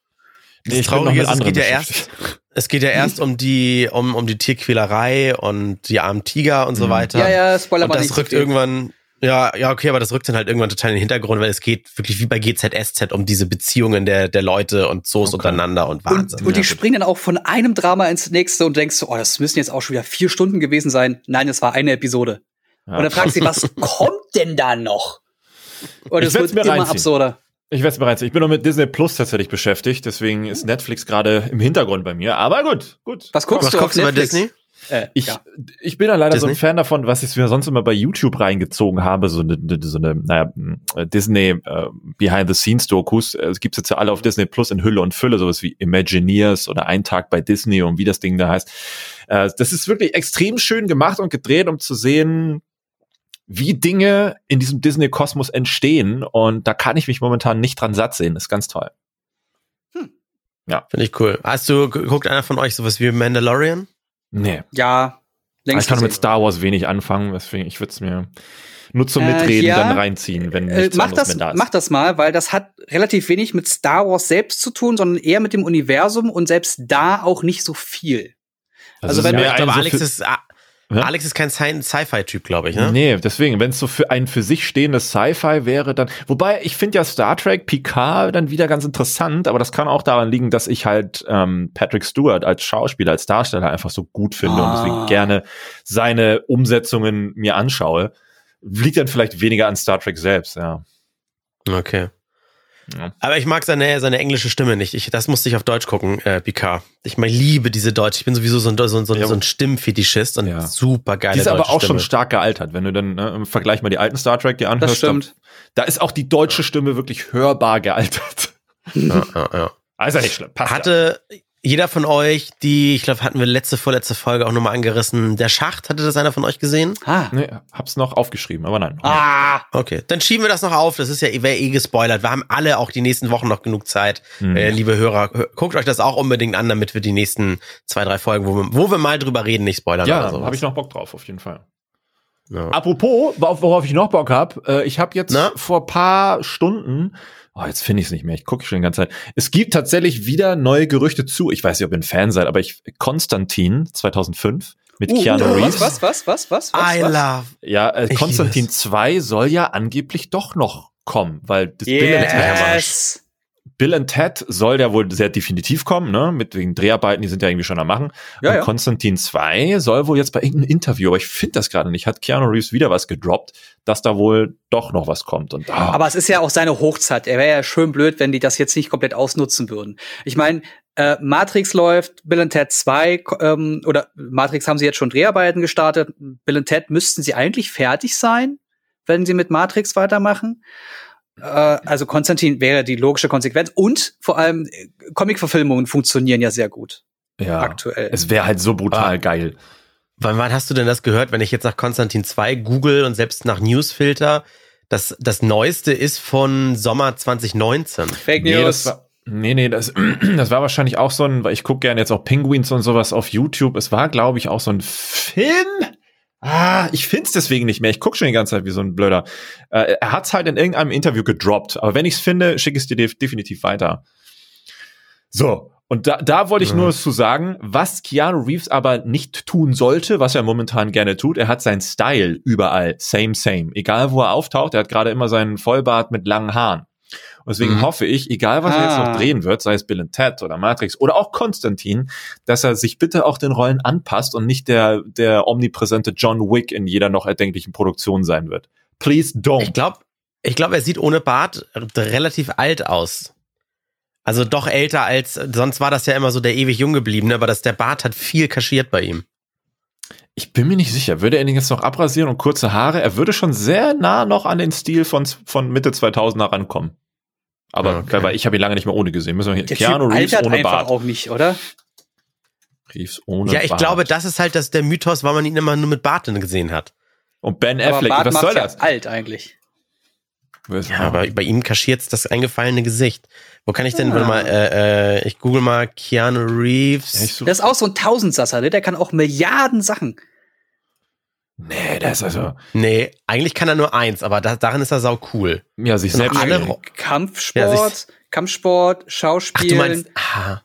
Nee, das Traurige ist, es geht ja erst, [laughs] es geht ja erst um die, um, um die Tierquälerei und die armen Tiger und so mhm. weiter. Ja, ja, Spoiler Und das rückt so irgendwann, ja, ja, okay, aber das rückt dann halt irgendwann total in den Hintergrund, weil es geht wirklich wie bei GZSZ um diese Beziehungen der, der Leute und Zoos okay. untereinander und Wahnsinn. Und, und die ja. springen dann auch von einem Drama ins nächste und denkst, oh, das müssen jetzt auch schon wieder vier Stunden gewesen sein. Nein, es war eine Episode. Ja. Und dann fragst du dich, was [laughs] kommt denn da noch? Und es wird immer reinziehen. absurder. Ich weiß bereits, ich bin noch mit Disney Plus tatsächlich beschäftigt, deswegen ist Netflix gerade im Hintergrund bei mir. Aber gut, gut. Was guckst was du guckst auf Netflix? bei Disney? Äh, ich, ja. ich bin ja leider Disney? so ein Fan davon, was ich mir sonst immer bei YouTube reingezogen habe, so eine, so eine naja, äh, Disney uh, Behind-the-Scenes-Dokus. Es gibt jetzt ja alle auf Disney Plus in Hülle und Fülle, sowas wie Imagineers oder Ein Tag bei Disney und wie das Ding da heißt. Uh, das ist wirklich extrem schön gemacht und gedreht, um zu sehen, wie Dinge in diesem Disney-Kosmos entstehen. Und da kann ich mich momentan nicht dran satt sehen. Ist ganz toll. Hm. Ja. Finde ich cool. Hast du, guckt einer von euch sowas wie Mandalorian? Nee. Ja. Ich kann mit Star Wars wenig anfangen, deswegen ich würde es mir nur zum Mitreden äh, ja, dann reinziehen, wenn äh, nichts mach das, mehr da ist. Mach das mal, weil das hat relativ wenig mit Star Wars selbst zu tun, sondern eher mit dem Universum und selbst da auch nicht so viel. Also, also wenn du, ich glaube, Alex ist ja? Alex ist kein Sci-Fi-Typ, glaube ich, ne? Nee, deswegen, wenn es so für ein für sich stehendes Sci-Fi wäre, dann. Wobei, ich finde ja Star Trek Picard dann wieder ganz interessant, aber das kann auch daran liegen, dass ich halt ähm, Patrick Stewart als Schauspieler, als Darsteller einfach so gut finde ah. und deswegen ah. gerne seine Umsetzungen mir anschaue. Liegt dann vielleicht weniger an Star Trek selbst, ja. Okay. Ja. Aber ich mag seine, seine englische Stimme nicht. Ich, das musste ich auf Deutsch gucken, äh, Picard. Ich mein, liebe diese Deutsch. Ich bin sowieso so ein, so, so, ja. so ein Stimmfetischist und ja. super geil. Die ist aber auch Stimme. schon stark gealtert. Wenn du dann ne, im Vergleich mal die alten Star Trek dir anhörst, da, da ist auch die deutsche Stimme wirklich hörbar gealtert. Ja, ja, ja. Also nicht schlimm. Passt Hatte, jeder von euch, die, ich glaube, hatten wir letzte, vorletzte Folge auch nochmal angerissen. Der Schacht, hatte das einer von euch gesehen? Ah. Nee, hab's noch aufgeschrieben, aber nein. Ah. Okay, dann schieben wir das noch auf. Das ist ja wäre eh gespoilert. Wir haben alle auch die nächsten Wochen noch genug Zeit. Mhm. Äh, liebe Hörer, guckt euch das auch unbedingt an, damit wir die nächsten zwei, drei Folgen, wo wir, wo wir mal drüber reden, nicht spoilern. Ja, da habe ich noch Bock drauf, auf jeden Fall. Ja. Apropos, worauf ich noch Bock habe, äh, ich habe jetzt Na? vor paar Stunden Oh, jetzt finde ich es nicht mehr. Ich gucke schon die ganze Zeit. Es gibt tatsächlich wieder neue Gerüchte zu. Ich weiß nicht, ob ihr ein Fan seid, aber ich Konstantin 2005 mit uh, Keanu Reeves. Was, was, was, was, was? I was? love. Ja, äh, Konstantin 2 soll ja angeblich doch noch kommen, weil das yes. Bill Bill and Ted soll ja wohl sehr definitiv kommen, ne? Mit wegen Dreharbeiten, die sind ja irgendwie schon am machen. Ja, und ja. Konstantin 2 soll wohl jetzt bei irgendeinem Interview, aber ich finde das gerade nicht, hat Keanu Reeves wieder was gedroppt, dass da wohl doch noch was kommt. Und, ah. Aber es ist ja auch seine Hochzeit. Er wäre ja schön blöd, wenn die das jetzt nicht komplett ausnutzen würden. Ich meine, äh, Matrix läuft, Bill and Ted 2, ähm, oder Matrix haben sie jetzt schon Dreharbeiten gestartet. Bill and Ted müssten sie eigentlich fertig sein, wenn sie mit Matrix weitermachen. Äh, also Konstantin wäre die logische Konsequenz. Und vor allem äh, Comic-Verfilmungen funktionieren ja sehr gut. Ja. Aktuell. Es wäre halt so brutal ah. geil. Wann, wann hast du denn das gehört, wenn ich jetzt nach Konstantin 2 google und selbst nach Newsfilter? Das, das Neueste ist von Sommer 2019. Fake News. Nee, das war, nee, nee, das, [clears throat] das war wahrscheinlich auch so ein, weil ich gucke gerne jetzt auch Penguins und sowas auf YouTube. Es war, glaube ich, auch so ein Film Ah, ich find's deswegen nicht mehr. Ich guck schon die ganze Zeit wie so ein Blöder. Äh, er hat's halt in irgendeinem Interview gedroppt. Aber wenn ich's finde, schicke ich es dir definitiv weiter. So. Und da, da wollte ich ja. nur zu sagen, was Keanu Reeves aber nicht tun sollte, was er momentan gerne tut, er hat seinen Style überall, same, same. Egal wo er auftaucht, er hat gerade immer seinen Vollbart mit langen Haaren. Und deswegen mhm. hoffe ich, egal was ah. er jetzt noch ah. drehen wird, sei es Bill and Ted oder Matrix oder auch Konstantin, dass er sich bitte auch den Rollen anpasst und nicht der, der omnipräsente John Wick in jeder noch erdenklichen Produktion sein wird. Please don't. Ich glaube, ich glaube, er sieht ohne Bart relativ alt aus. Also doch älter als, sonst war das ja immer so der ewig jung gebliebene, aber das, der Bart hat viel kaschiert bei ihm. Ich bin mir nicht sicher. Würde er ihn jetzt noch abrasieren und kurze Haare? Er würde schon sehr nah noch an den Stil von, von Mitte 2000er rankommen. Aber okay. weil ich habe ihn lange nicht mehr ohne gesehen. Müssen wir hier, Der Keanu typ Reeves ohne Bart. auch nicht, oder? Reeves ohne Ja, ich Bart. glaube, das ist halt das, der Mythos, weil man ihn immer nur mit Bart gesehen hat. Und Ben Affleck, was soll das? alt eigentlich. Ja, aber bei ihm kaschiert das eingefallene Gesicht. Wo kann ich denn, warte mal, äh, äh, ich google mal Keanu Reeves. Ja, das ist auch so ein Tausendsasser, ne? Der kann auch Milliarden Sachen. Nee, das ist also. Nee, eigentlich kann er nur eins, aber da, darin ist er sau cool. Ja, sich selbst. Alle Kampfsport, ja, Kampfsport, Schauspiel. Ach, du meinst, ah.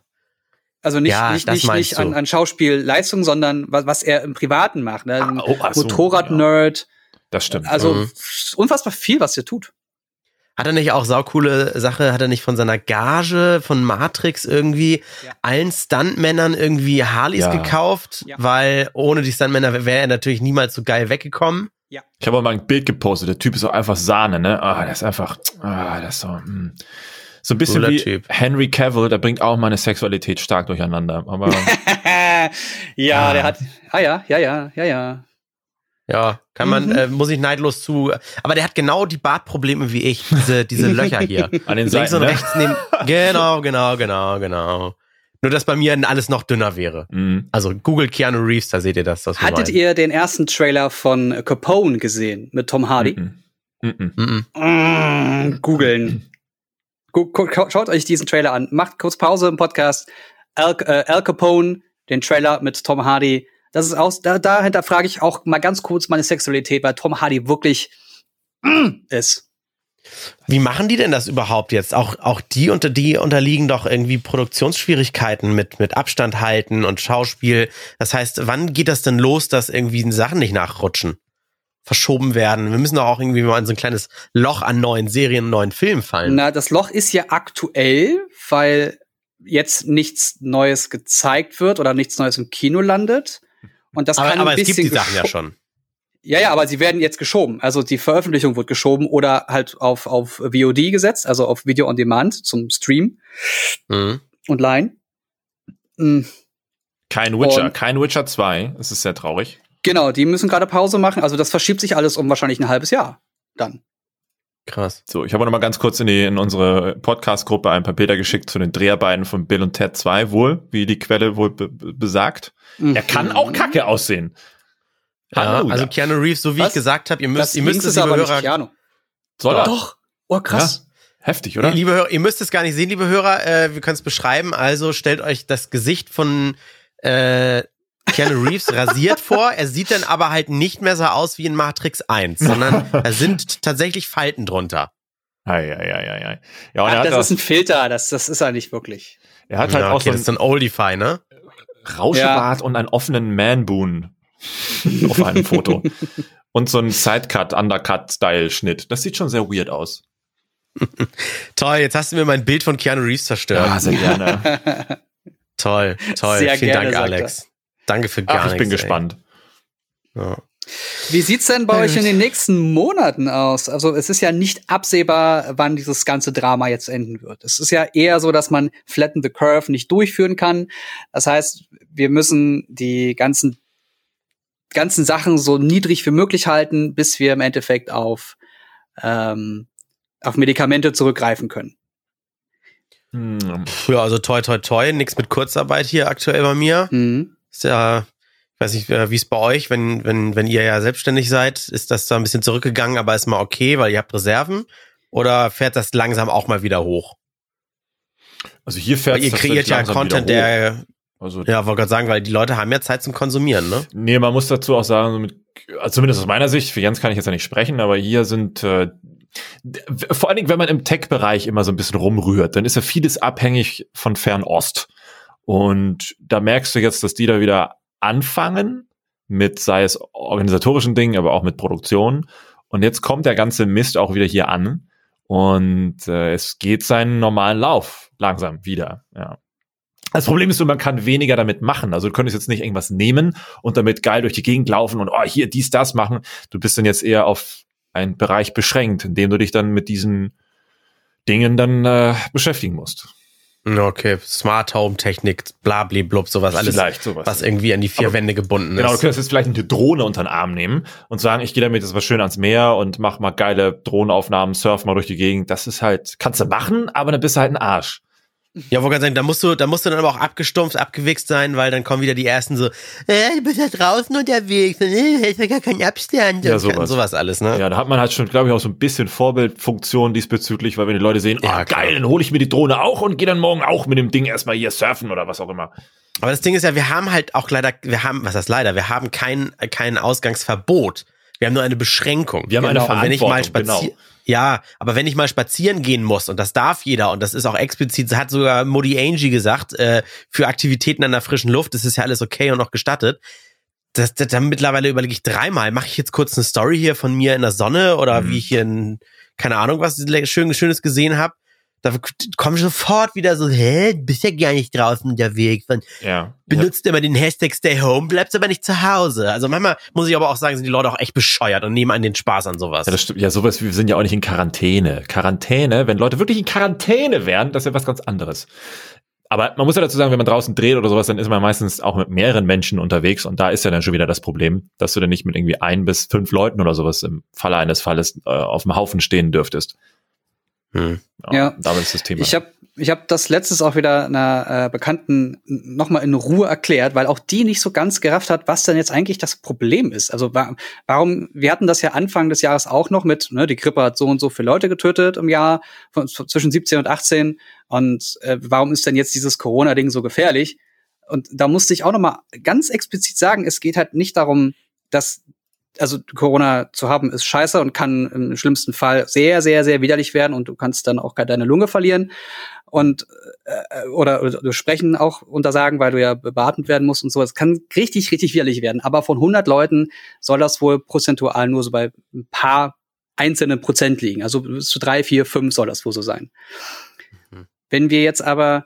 Also nicht, ja, nicht, nicht, nicht an, an Schauspielleistung, sondern was, was er im Privaten macht. Ne? Ah, oh, so, Motorrad-Nerd. Ja. Das stimmt. Also mhm. unfassbar viel, was er tut. Hat er nicht auch saukoole Sache, hat er nicht von seiner Gage von Matrix irgendwie ja. allen Stuntmännern irgendwie Harleys ja. gekauft, ja. weil ohne die Stuntmänner wäre er natürlich niemals so geil weggekommen. Ja. Ich habe mal ein Bild gepostet, der Typ ist auch einfach Sahne, ne? Ah, der ist einfach, ah, das ist so, mh. Hm. So ein bisschen Cooler wie typ. Henry Cavill, der bringt auch meine Sexualität stark durcheinander. Aber [laughs] ja, ah. der hat, ah ja, ja, ja, ja, ja. Ja, kann man, mhm. äh, muss ich neidlos zu. Aber der hat genau die Bartprobleme wie ich, diese, diese Löcher hier. [laughs] An den Seiten, Links und ne? rechts neben. Genau, genau, genau, genau. Nur, dass bei mir alles noch dünner wäre. Mhm. Also Google Keanu Reeves, da seht ihr das. das Hattet ihr den ersten Trailer von Capone gesehen mit Tom Hardy? Mhm. Mhm. Mm, googeln. Schaut euch diesen Trailer an. Macht kurz Pause im Podcast. Al, äh, Al Capone, den Trailer mit Tom Hardy das ist aus, da, da hinterfrage ich auch mal ganz kurz meine Sexualität, weil Tom Hardy wirklich mm, [clears throat] ist. Wie machen die denn das überhaupt jetzt? Auch, auch die unter die unterliegen doch irgendwie Produktionsschwierigkeiten mit, mit Abstand halten und Schauspiel. Das heißt, wann geht das denn los, dass irgendwie Sachen nicht nachrutschen? Verschoben werden. Wir müssen doch auch irgendwie mal in so ein kleines Loch an neuen Serien, neuen Filmen fallen. Na, das Loch ist ja aktuell, weil jetzt nichts Neues gezeigt wird oder nichts Neues im Kino landet. Und das aber, kann aber ein bisschen es gibt die Sachen ja schon. Ja, ja, aber sie werden jetzt geschoben. Also die Veröffentlichung wird geschoben oder halt auf, auf VOD gesetzt, also auf Video on Demand zum Stream mhm. und Line. Mhm. Kein Witcher, und, kein Witcher 2. Es ist sehr traurig. Genau, die müssen gerade Pause machen. Also das verschiebt sich alles um wahrscheinlich ein halbes Jahr dann. Krass. So, ich habe noch mal ganz kurz in, die, in unsere Podcast-Gruppe ein paar Bilder geschickt zu den Dreharbeiten von Bill und Ted 2 wohl, wie die Quelle wohl besagt. Mhm. Er kann auch kacke aussehen. Ja, also Keanu Reeves, so wie Was? ich gesagt habe, ihr müsst, das ihr müsst es, liebe Hörer. Keanu. Soll er? Doch. Oh, krass. Ja. Heftig, oder? Liebe Hörer, ihr müsst es gar nicht sehen, liebe Hörer. Äh, wir können es beschreiben. Also stellt euch das Gesicht von äh, Keanu Reeves rasiert vor. Er sieht dann aber halt nicht mehr so aus wie in Matrix 1, sondern [laughs] da sind tatsächlich Falten drunter. Ei, ei, ei, ei. Ja, Ach, das ist ein Filter, das, das ist er nicht wirklich. Er hat halt ja, auch so ein, das ist ein Oldify, ne? Rauschebart ja. und einen offenen Man-Boon [laughs] auf einem Foto. und so ein Sidecut, Undercut-Style-Schnitt. Das sieht schon sehr weird aus. [laughs] toll, jetzt hast du mir mein Bild von Keanu Reeves zerstört. Ja, sehr gerne. toll, toll. Sehr Vielen gerne, Dank, Alex. Danke für gar Ach, ich nichts, bin gespannt. Ja. Wie sieht's denn bei euch in den nächsten Monaten aus? Also es ist ja nicht absehbar, wann dieses ganze Drama jetzt enden wird. Es ist ja eher so, dass man Flatten the Curve nicht durchführen kann. Das heißt, wir müssen die ganzen ganzen Sachen so niedrig wie möglich halten, bis wir im Endeffekt auf ähm, auf Medikamente zurückgreifen können. Hm. Ja, also toi toi toi, nichts mit Kurzarbeit hier aktuell bei mir. Mhm. Ist ja, ich weiß nicht, äh, wie es bei euch, wenn, wenn, wenn ihr ja selbstständig seid, ist das da ein bisschen zurückgegangen, aber ist mal okay, weil ihr habt Reserven? Oder fährt das langsam auch mal wieder hoch? Also hier fährt es Ihr kreiert ja Content, der also, ja, wollte gerade sagen, weil die Leute haben ja Zeit zum Konsumieren, ne? Nee, man muss dazu auch sagen, mit, also zumindest aus meiner Sicht, für Jens kann ich jetzt ja nicht sprechen, aber hier sind äh, vor allen Dingen, wenn man im Tech-Bereich immer so ein bisschen rumrührt, dann ist ja vieles abhängig von Fernost. Und da merkst du jetzt, dass die da wieder anfangen mit, sei es organisatorischen Dingen, aber auch mit Produktion. Und jetzt kommt der ganze Mist auch wieder hier an. Und äh, es geht seinen normalen Lauf langsam wieder. Ja. Das Problem ist man kann weniger damit machen. Also du könntest jetzt nicht irgendwas nehmen und damit geil durch die Gegend laufen und oh, hier dies, das machen. Du bist dann jetzt eher auf einen Bereich beschränkt, in dem du dich dann mit diesen Dingen dann äh, beschäftigen musst. Okay, Smart Home Technik, blablablub, sowas alles, sowas. was irgendwie an die vier Aber Wände gebunden genau, ist. Genau, du könntest jetzt vielleicht eine Drohne unter den Arm nehmen und sagen, ich gehe damit jetzt was schön ans Meer und mach mal geile Drohnenaufnahmen, surf mal durch die Gegend. Das ist halt, kannst du machen, aber dann bist du halt ein Arsch. Ja, wollte gerade sagen, da musst du, da musst du dann aber auch abgestumpft, abgewichst sein, weil dann kommen wieder die ersten so, äh, du bist ja draußen unterwegs, äh, ist ja gar kein Abstand. Ja, sowas. sowas alles, ne? Ja, da hat man halt schon, glaube ich, auch so ein bisschen Vorbildfunktion diesbezüglich, weil wenn die Leute sehen, ja, oh, geil, dann hole ich mir die Drohne auch und gehe dann morgen auch mit dem Ding erstmal hier surfen oder was auch immer. Aber das Ding ist ja, wir haben halt auch leider, wir haben, was heißt leider, wir haben kein, kein Ausgangsverbot. Wir haben nur eine Beschränkung. Wir haben genau. eine Verantwortung, wenn ich mal spazier genau. Ja, aber wenn ich mal spazieren gehen muss, und das darf jeder, und das ist auch explizit, hat sogar Modi Angie gesagt, äh, für Aktivitäten an der frischen Luft, das ist ja alles okay und auch gestattet. Das, das, dann mittlerweile überlege ich dreimal, mache ich jetzt kurz eine Story hier von mir in der Sonne oder mhm. wie ich hier ein, keine Ahnung, was schön, Schönes gesehen habe da kommen sofort wieder so, hä, bist ja gar nicht draußen unterwegs. Man ja. benutzt ja. immer den Hashtag Stay Home, bleibst aber nicht zu Hause. Also manchmal muss ich aber auch sagen, sind die Leute auch echt bescheuert und nehmen einen den Spaß an sowas. Ja, das stimmt. Ja, sowas, wir sind ja auch nicht in Quarantäne. Quarantäne, wenn Leute wirklich in Quarantäne wären, das wäre was ganz anderes. Aber man muss ja dazu sagen, wenn man draußen dreht oder sowas, dann ist man meistens auch mit mehreren Menschen unterwegs und da ist ja dann schon wieder das Problem, dass du dann nicht mit irgendwie ein bis fünf Leuten oder sowas im Falle eines Falles äh, auf dem Haufen stehen dürftest. Hm. Ja, ja. Damit ist das Thema. Ich habe ich hab das letztes auch wieder einer äh, Bekannten nochmal in Ruhe erklärt, weil auch die nicht so ganz gerafft hat, was denn jetzt eigentlich das Problem ist. Also wa warum, wir hatten das ja Anfang des Jahres auch noch mit, ne, die Grippe hat so und so viele Leute getötet im Jahr von, zwischen 17 und 18 und äh, warum ist denn jetzt dieses Corona-Ding so gefährlich? Und da musste ich auch nochmal ganz explizit sagen, es geht halt nicht darum, dass also Corona zu haben ist scheiße und kann im schlimmsten Fall sehr, sehr, sehr widerlich werden und du kannst dann auch deine Lunge verlieren und äh, oder, oder sprechen auch untersagen, weil du ja beatmet werden musst und so. Es kann richtig, richtig widerlich werden. Aber von 100 Leuten soll das wohl prozentual nur so bei ein paar einzelnen Prozent liegen. Also bis zu drei, vier, fünf soll das wohl so sein. Mhm. Wenn wir jetzt aber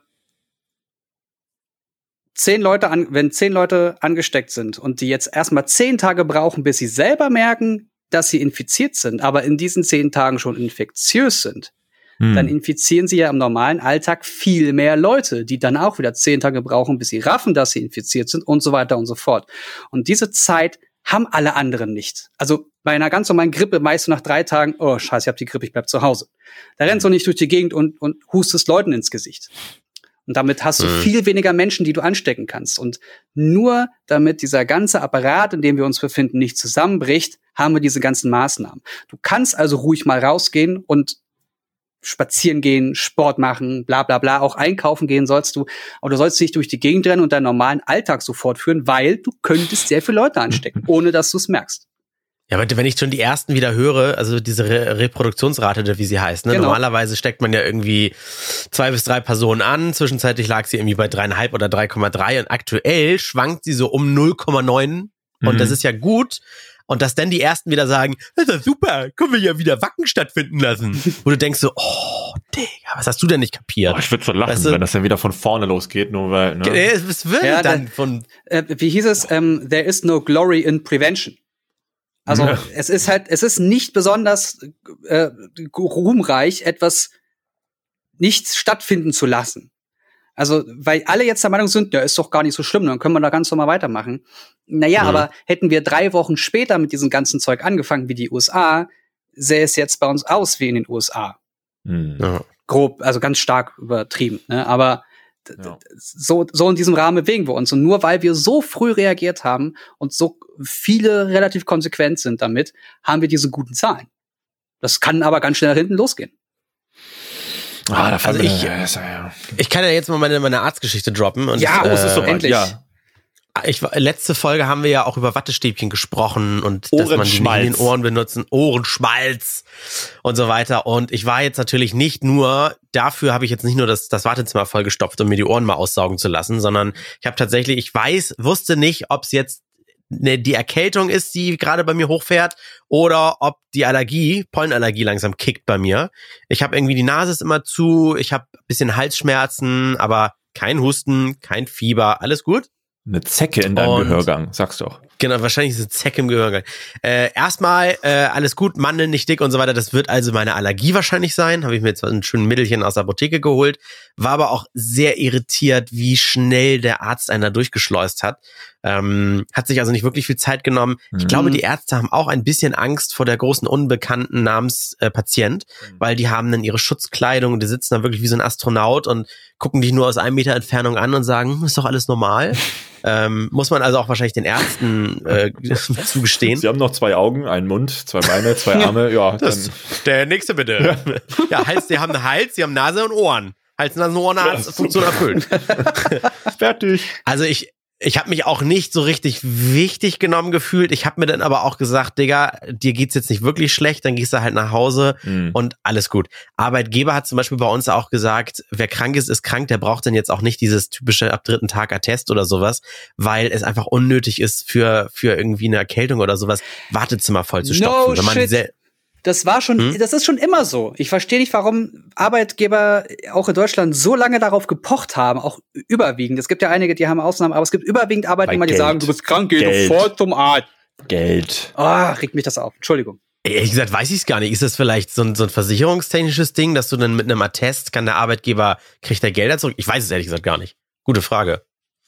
zehn Leute an, wenn zehn Leute angesteckt sind und die jetzt erstmal zehn Tage brauchen, bis sie selber merken, dass sie infiziert sind, aber in diesen zehn Tagen schon infektiös sind, hm. dann infizieren sie ja im normalen Alltag viel mehr Leute, die dann auch wieder zehn Tage brauchen, bis sie raffen, dass sie infiziert sind und so weiter und so fort. Und diese Zeit haben alle anderen nicht. Also bei einer ganz normalen Grippe meist du nach drei Tagen, oh scheiße, ich hab die Grippe, ich bleib zu Hause. Da rennst du nicht durch die Gegend und, und hustest Leuten ins Gesicht. Und damit hast du mhm. viel weniger Menschen, die du anstecken kannst. Und nur damit dieser ganze Apparat, in dem wir uns befinden, nicht zusammenbricht, haben wir diese ganzen Maßnahmen. Du kannst also ruhig mal rausgehen und spazieren gehen, Sport machen, bla bla bla, auch einkaufen gehen sollst du, aber du sollst nicht durch die Gegend rennen und deinen normalen Alltag so fortführen, weil du könntest sehr viele Leute anstecken, [laughs] ohne dass du es merkst. Ja, aber wenn ich schon die ersten wieder höre, also diese Re Reproduktionsrate, wie sie heißt, ne? Genau. normalerweise steckt man ja irgendwie zwei bis drei Personen an, zwischenzeitlich lag sie irgendwie bei dreieinhalb oder 3,3 und aktuell schwankt sie so um 0,9 mhm. und das ist ja gut, und dass dann die ersten wieder sagen, das ist super, können wir ja wieder Wacken stattfinden lassen. [laughs] Wo du denkst so, oh, Digga, was hast du denn nicht kapiert? Oh, ich würde so lachen, weißt du? wenn das dann wieder von vorne losgeht, nur weil, ne? Es wird ja, dann von. Äh, wie hieß es? Ähm, there is no glory in prevention. Also ja. es ist halt, es ist nicht besonders äh, ruhmreich, etwas nicht stattfinden zu lassen. Also, weil alle jetzt der Meinung sind, ja, ist doch gar nicht so schlimm, dann können wir da ganz normal weitermachen. Naja, mhm. aber hätten wir drei Wochen später mit diesem ganzen Zeug angefangen wie die USA, sähe es jetzt bei uns aus wie in den USA. Mhm. Grob, also ganz stark übertrieben. Ne? Aber ja. so, so in diesem Rahmen bewegen wir uns. Und nur weil wir so früh reagiert haben und so viele relativ konsequent sind damit, haben wir diese guten Zahlen. Das kann aber ganz schnell hinten losgehen. Ah, da also ich, ja, ja. ich kann ja jetzt mal meine, meine Arztgeschichte droppen. Und, ja, oh, es ist so äh, endlich. Ja. Ich, letzte Folge haben wir ja auch über Wattestäbchen gesprochen und dass man die in den Ohren benutzen, Ohrenschmalz und so weiter. Und ich war jetzt natürlich nicht nur, dafür habe ich jetzt nicht nur das, das Wartezimmer vollgestopft, um mir die Ohren mal aussaugen zu lassen, sondern ich habe tatsächlich, ich weiß, wusste nicht, ob es jetzt ne, die Erkältung ist, die gerade bei mir hochfährt, oder ob die Allergie, Pollenallergie langsam kickt bei mir. Ich habe irgendwie die Nase ist immer zu, ich habe bisschen Halsschmerzen, aber kein Husten, kein Fieber, alles gut. Eine Zecke in deinem und, Gehörgang, sag's doch. Genau, wahrscheinlich ist eine Zecke im Gehörgang. Äh, erstmal äh, alles gut, Mandeln nicht dick und so weiter. Das wird also meine Allergie wahrscheinlich sein. Habe ich mir jetzt ein schönes Mittelchen aus der Apotheke geholt. War aber auch sehr irritiert, wie schnell der Arzt einer durchgeschleust hat. Ähm, hat sich also nicht wirklich viel Zeit genommen. Mhm. Ich glaube, die Ärzte haben auch ein bisschen Angst vor der großen Unbekannten namens äh, Patient, mhm. weil die haben dann ihre Schutzkleidung und die sitzen da wirklich wie so ein Astronaut und gucken dich nur aus einem Meter Entfernung an und sagen, hm, ist doch alles normal. [laughs] ähm, muss man also auch wahrscheinlich den Ärzten äh, [laughs] zugestehen. Sie haben noch zwei Augen, einen Mund, zwei Beine, zwei Arme. [laughs] Ja, das, der nächste bitte. Ja. ja, Hals, sie haben einen Hals, sie haben Nase und Ohren. Hals, Nase und Ohren, Funktion erfüllt. Fertig. Also ich, ich habe mich auch nicht so richtig wichtig genommen gefühlt. Ich habe mir dann aber auch gesagt, Digga, dir geht's jetzt nicht wirklich schlecht, dann gehst du halt nach Hause mhm. und alles gut. Arbeitgeber hat zum Beispiel bei uns auch gesagt, wer krank ist, ist krank, der braucht dann jetzt auch nicht dieses typische ab dritten Tag Attest oder sowas, weil es einfach unnötig ist für, für irgendwie eine Erkältung oder sowas, Wartezimmer voll zu stopfen. No shit. Das war schon, hm? das ist schon immer so. Ich verstehe nicht, warum Arbeitgeber auch in Deutschland so lange darauf gepocht haben, auch überwiegend. Es gibt ja einige, die haben Ausnahmen, aber es gibt überwiegend Arbeitnehmer, die sagen, du bist krank, geh sofort zum Arzt. Geld. Ah, oh, regt mich das auf. Entschuldigung. Ehrlich gesagt, weiß ich es gar nicht. Ist das vielleicht so ein, so ein versicherungstechnisches Ding, dass du dann mit einem Attest kann der Arbeitgeber, kriegt der Gelder zurück? Ich weiß es ehrlich gesagt gar nicht. Gute Frage.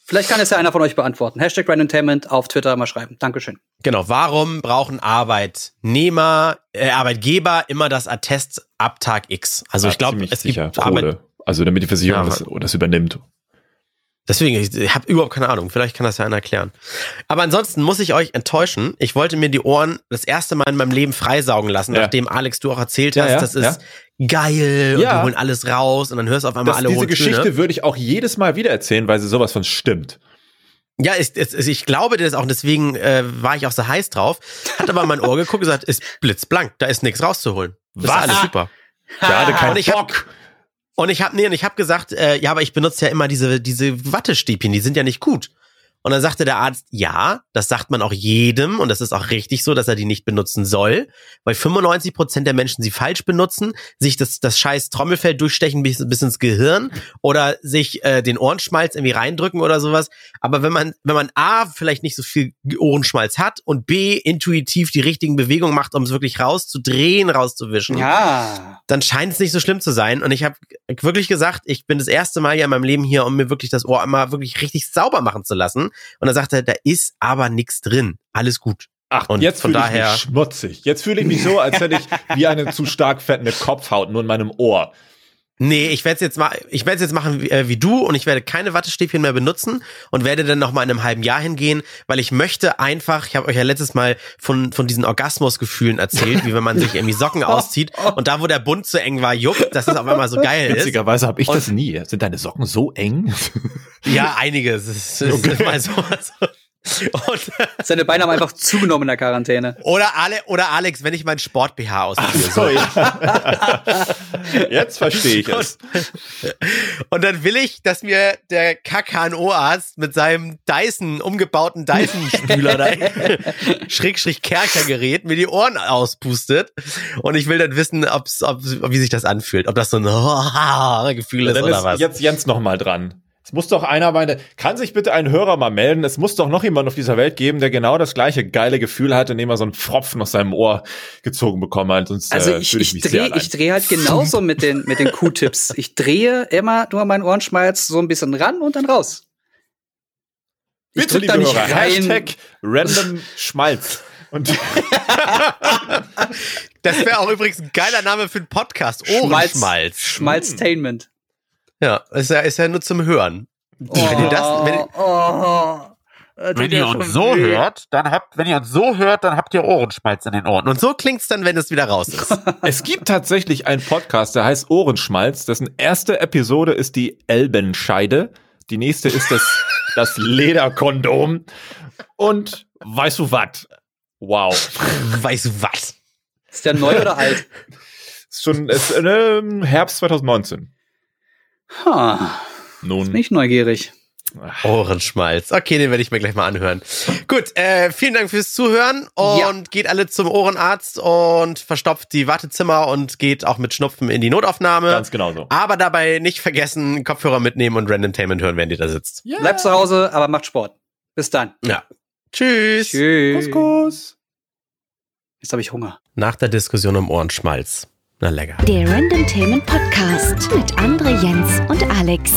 Vielleicht kann es ja einer von euch beantworten. Hashtag Randomtainment auf Twitter mal schreiben. Dankeschön. Genau. Warum brauchen Arbeitnehmer, äh, Arbeitgeber immer das Attest ab Tag X? Also ja, ich glaube, es sicher, gibt Arbeit Also damit die Versicherung ja, das, das übernimmt. Deswegen, ich habe überhaupt keine Ahnung. Vielleicht kann das ja einer erklären. Aber ansonsten muss ich euch enttäuschen. Ich wollte mir die Ohren das erste Mal in meinem Leben freisaugen lassen, ja. nachdem Alex du auch erzählt hast, ja, ja, das ist geil und wir holen alles raus und dann hörst du auf einmal das, alle Diese Geschichte Töne. würde ich auch jedes Mal wieder erzählen, weil sie sowas von stimmt. Ja, ist, ist, ich glaube das auch, deswegen äh, war ich auch so heiß drauf. Hat aber mein Ohr geguckt und gesagt, ist blitzblank, da ist nichts rauszuholen. Das Was? ist alles super. Gerade kein Bock. Und ich habe nee, und ich habe gesagt, äh, ja, aber ich benutze ja immer diese diese Wattestäbchen, die sind ja nicht gut. Und dann sagte der Arzt, ja, das sagt man auch jedem und das ist auch richtig so, dass er die nicht benutzen soll, weil 95 Prozent der Menschen sie falsch benutzen, sich das, das scheiß Trommelfell durchstechen bis, bis ins Gehirn oder sich äh, den Ohrenschmalz irgendwie reindrücken oder sowas. Aber wenn man, wenn man A, vielleicht nicht so viel Ohrenschmalz hat und B, intuitiv die richtigen Bewegungen macht, um es wirklich rauszudrehen, rauszuwischen, ja. dann scheint es nicht so schlimm zu sein. Und ich habe wirklich gesagt, ich bin das erste Mal ja in meinem Leben hier, um mir wirklich das Ohr einmal wirklich richtig sauber machen zu lassen. Und er sagte, da ist aber nichts drin. Alles gut. Ach, und jetzt fühle ich mich schmutzig. Jetzt fühle ich mich so, als hätte ich wie eine zu stark fettende Kopfhaut nur in meinem Ohr. Nee, ich werde jetzt mal, ich werde jetzt machen wie, äh, wie, du und ich werde keine Wattestäbchen mehr benutzen und werde dann noch mal in einem halben Jahr hingehen, weil ich möchte einfach, ich habe euch ja letztes Mal von von diesen Orgasmusgefühlen erzählt, wie wenn man sich irgendwie Socken [laughs] [laughs] auszieht und da wo der Bund zu eng war, juckt, dass es auf einmal so geil ist. Witzigerweise habe ich und, das nie. Sind deine Socken so eng? Ja, einiges. Es ist, okay. ist mal so, so und Seine Beine haben einfach zugenommen in der Quarantäne. Oder, Ale, oder Alex, wenn ich meinen Sport-BH ausziehe. So, ja. [laughs] Jetzt verstehe ich es. Und, und, dann will ich, dass mir der KKNO-Arzt mit seinem Dyson, umgebauten Dyson-Spüler da, [laughs] Schrägstrich Kerkergerät, mir die Ohren auspustet. Und ich will dann wissen, ob's, ob, wie sich das anfühlt. Ob das so ein [laughs] Gefühl ist oder ist was. Jetzt Jens noch mal dran. Es muss doch einer meine, kann sich bitte ein Hörer mal melden? Es muss doch noch jemand auf dieser Welt geben, der genau das gleiche geile Gefühl hatte, indem er so einen Pfropfen aus seinem Ohr gezogen bekommen hat. Sonst, also äh, ich, äh, ich, ich drehe ich dreh halt genauso mit den, mit den Q-Tips. [laughs] Ich drehe immer nur meinen Ohrenschmalz so ein bisschen ran und dann raus. Ich bitte, liebe Hörer, rein. Hashtag random Schmalz. Und [laughs] das wäre auch übrigens ein geiler Name für einen Podcast. Ohrenschmalz. Schmalztainment. Ja, ist ja, ist ja nur zum Hören. Oh, wenn ihr das, wenn, ihr, oh, wenn ihr uns so weh. hört, dann habt, wenn ihr uns so hört, dann habt ihr Ohrenschmalz in den Ohren. Und so klingt's dann, wenn es wieder raus ist. [laughs] es gibt tatsächlich einen Podcast, der heißt Ohrenschmalz. Dessen erste Episode ist die Elbenscheide. Die nächste ist das, [laughs] das Lederkondom. Und weißt du was? Wow. Weißt du was? Ist der neu oder alt? Ist schon ist, äh, Herbst 2019. Ha. Nun. Jetzt bin ich neugierig. Ohrenschmalz. Okay, den werde ich mir gleich mal anhören. Gut, äh, vielen Dank fürs Zuhören und ja. geht alle zum Ohrenarzt und verstopft die Wartezimmer und geht auch mit Schnupfen in die Notaufnahme. Ganz genau so. Aber dabei nicht vergessen, Kopfhörer mitnehmen und Random Tainment hören, während ihr da sitzt. Yeah. Bleibt zu Hause, aber macht Sport. Bis dann. Ja. Tschüss. Tschüss. Kuss, kuss. Jetzt habe ich Hunger. Nach der Diskussion um Ohrenschmalz. Na lecker. Der Random Themen Podcast mit Andre Jens und Alex.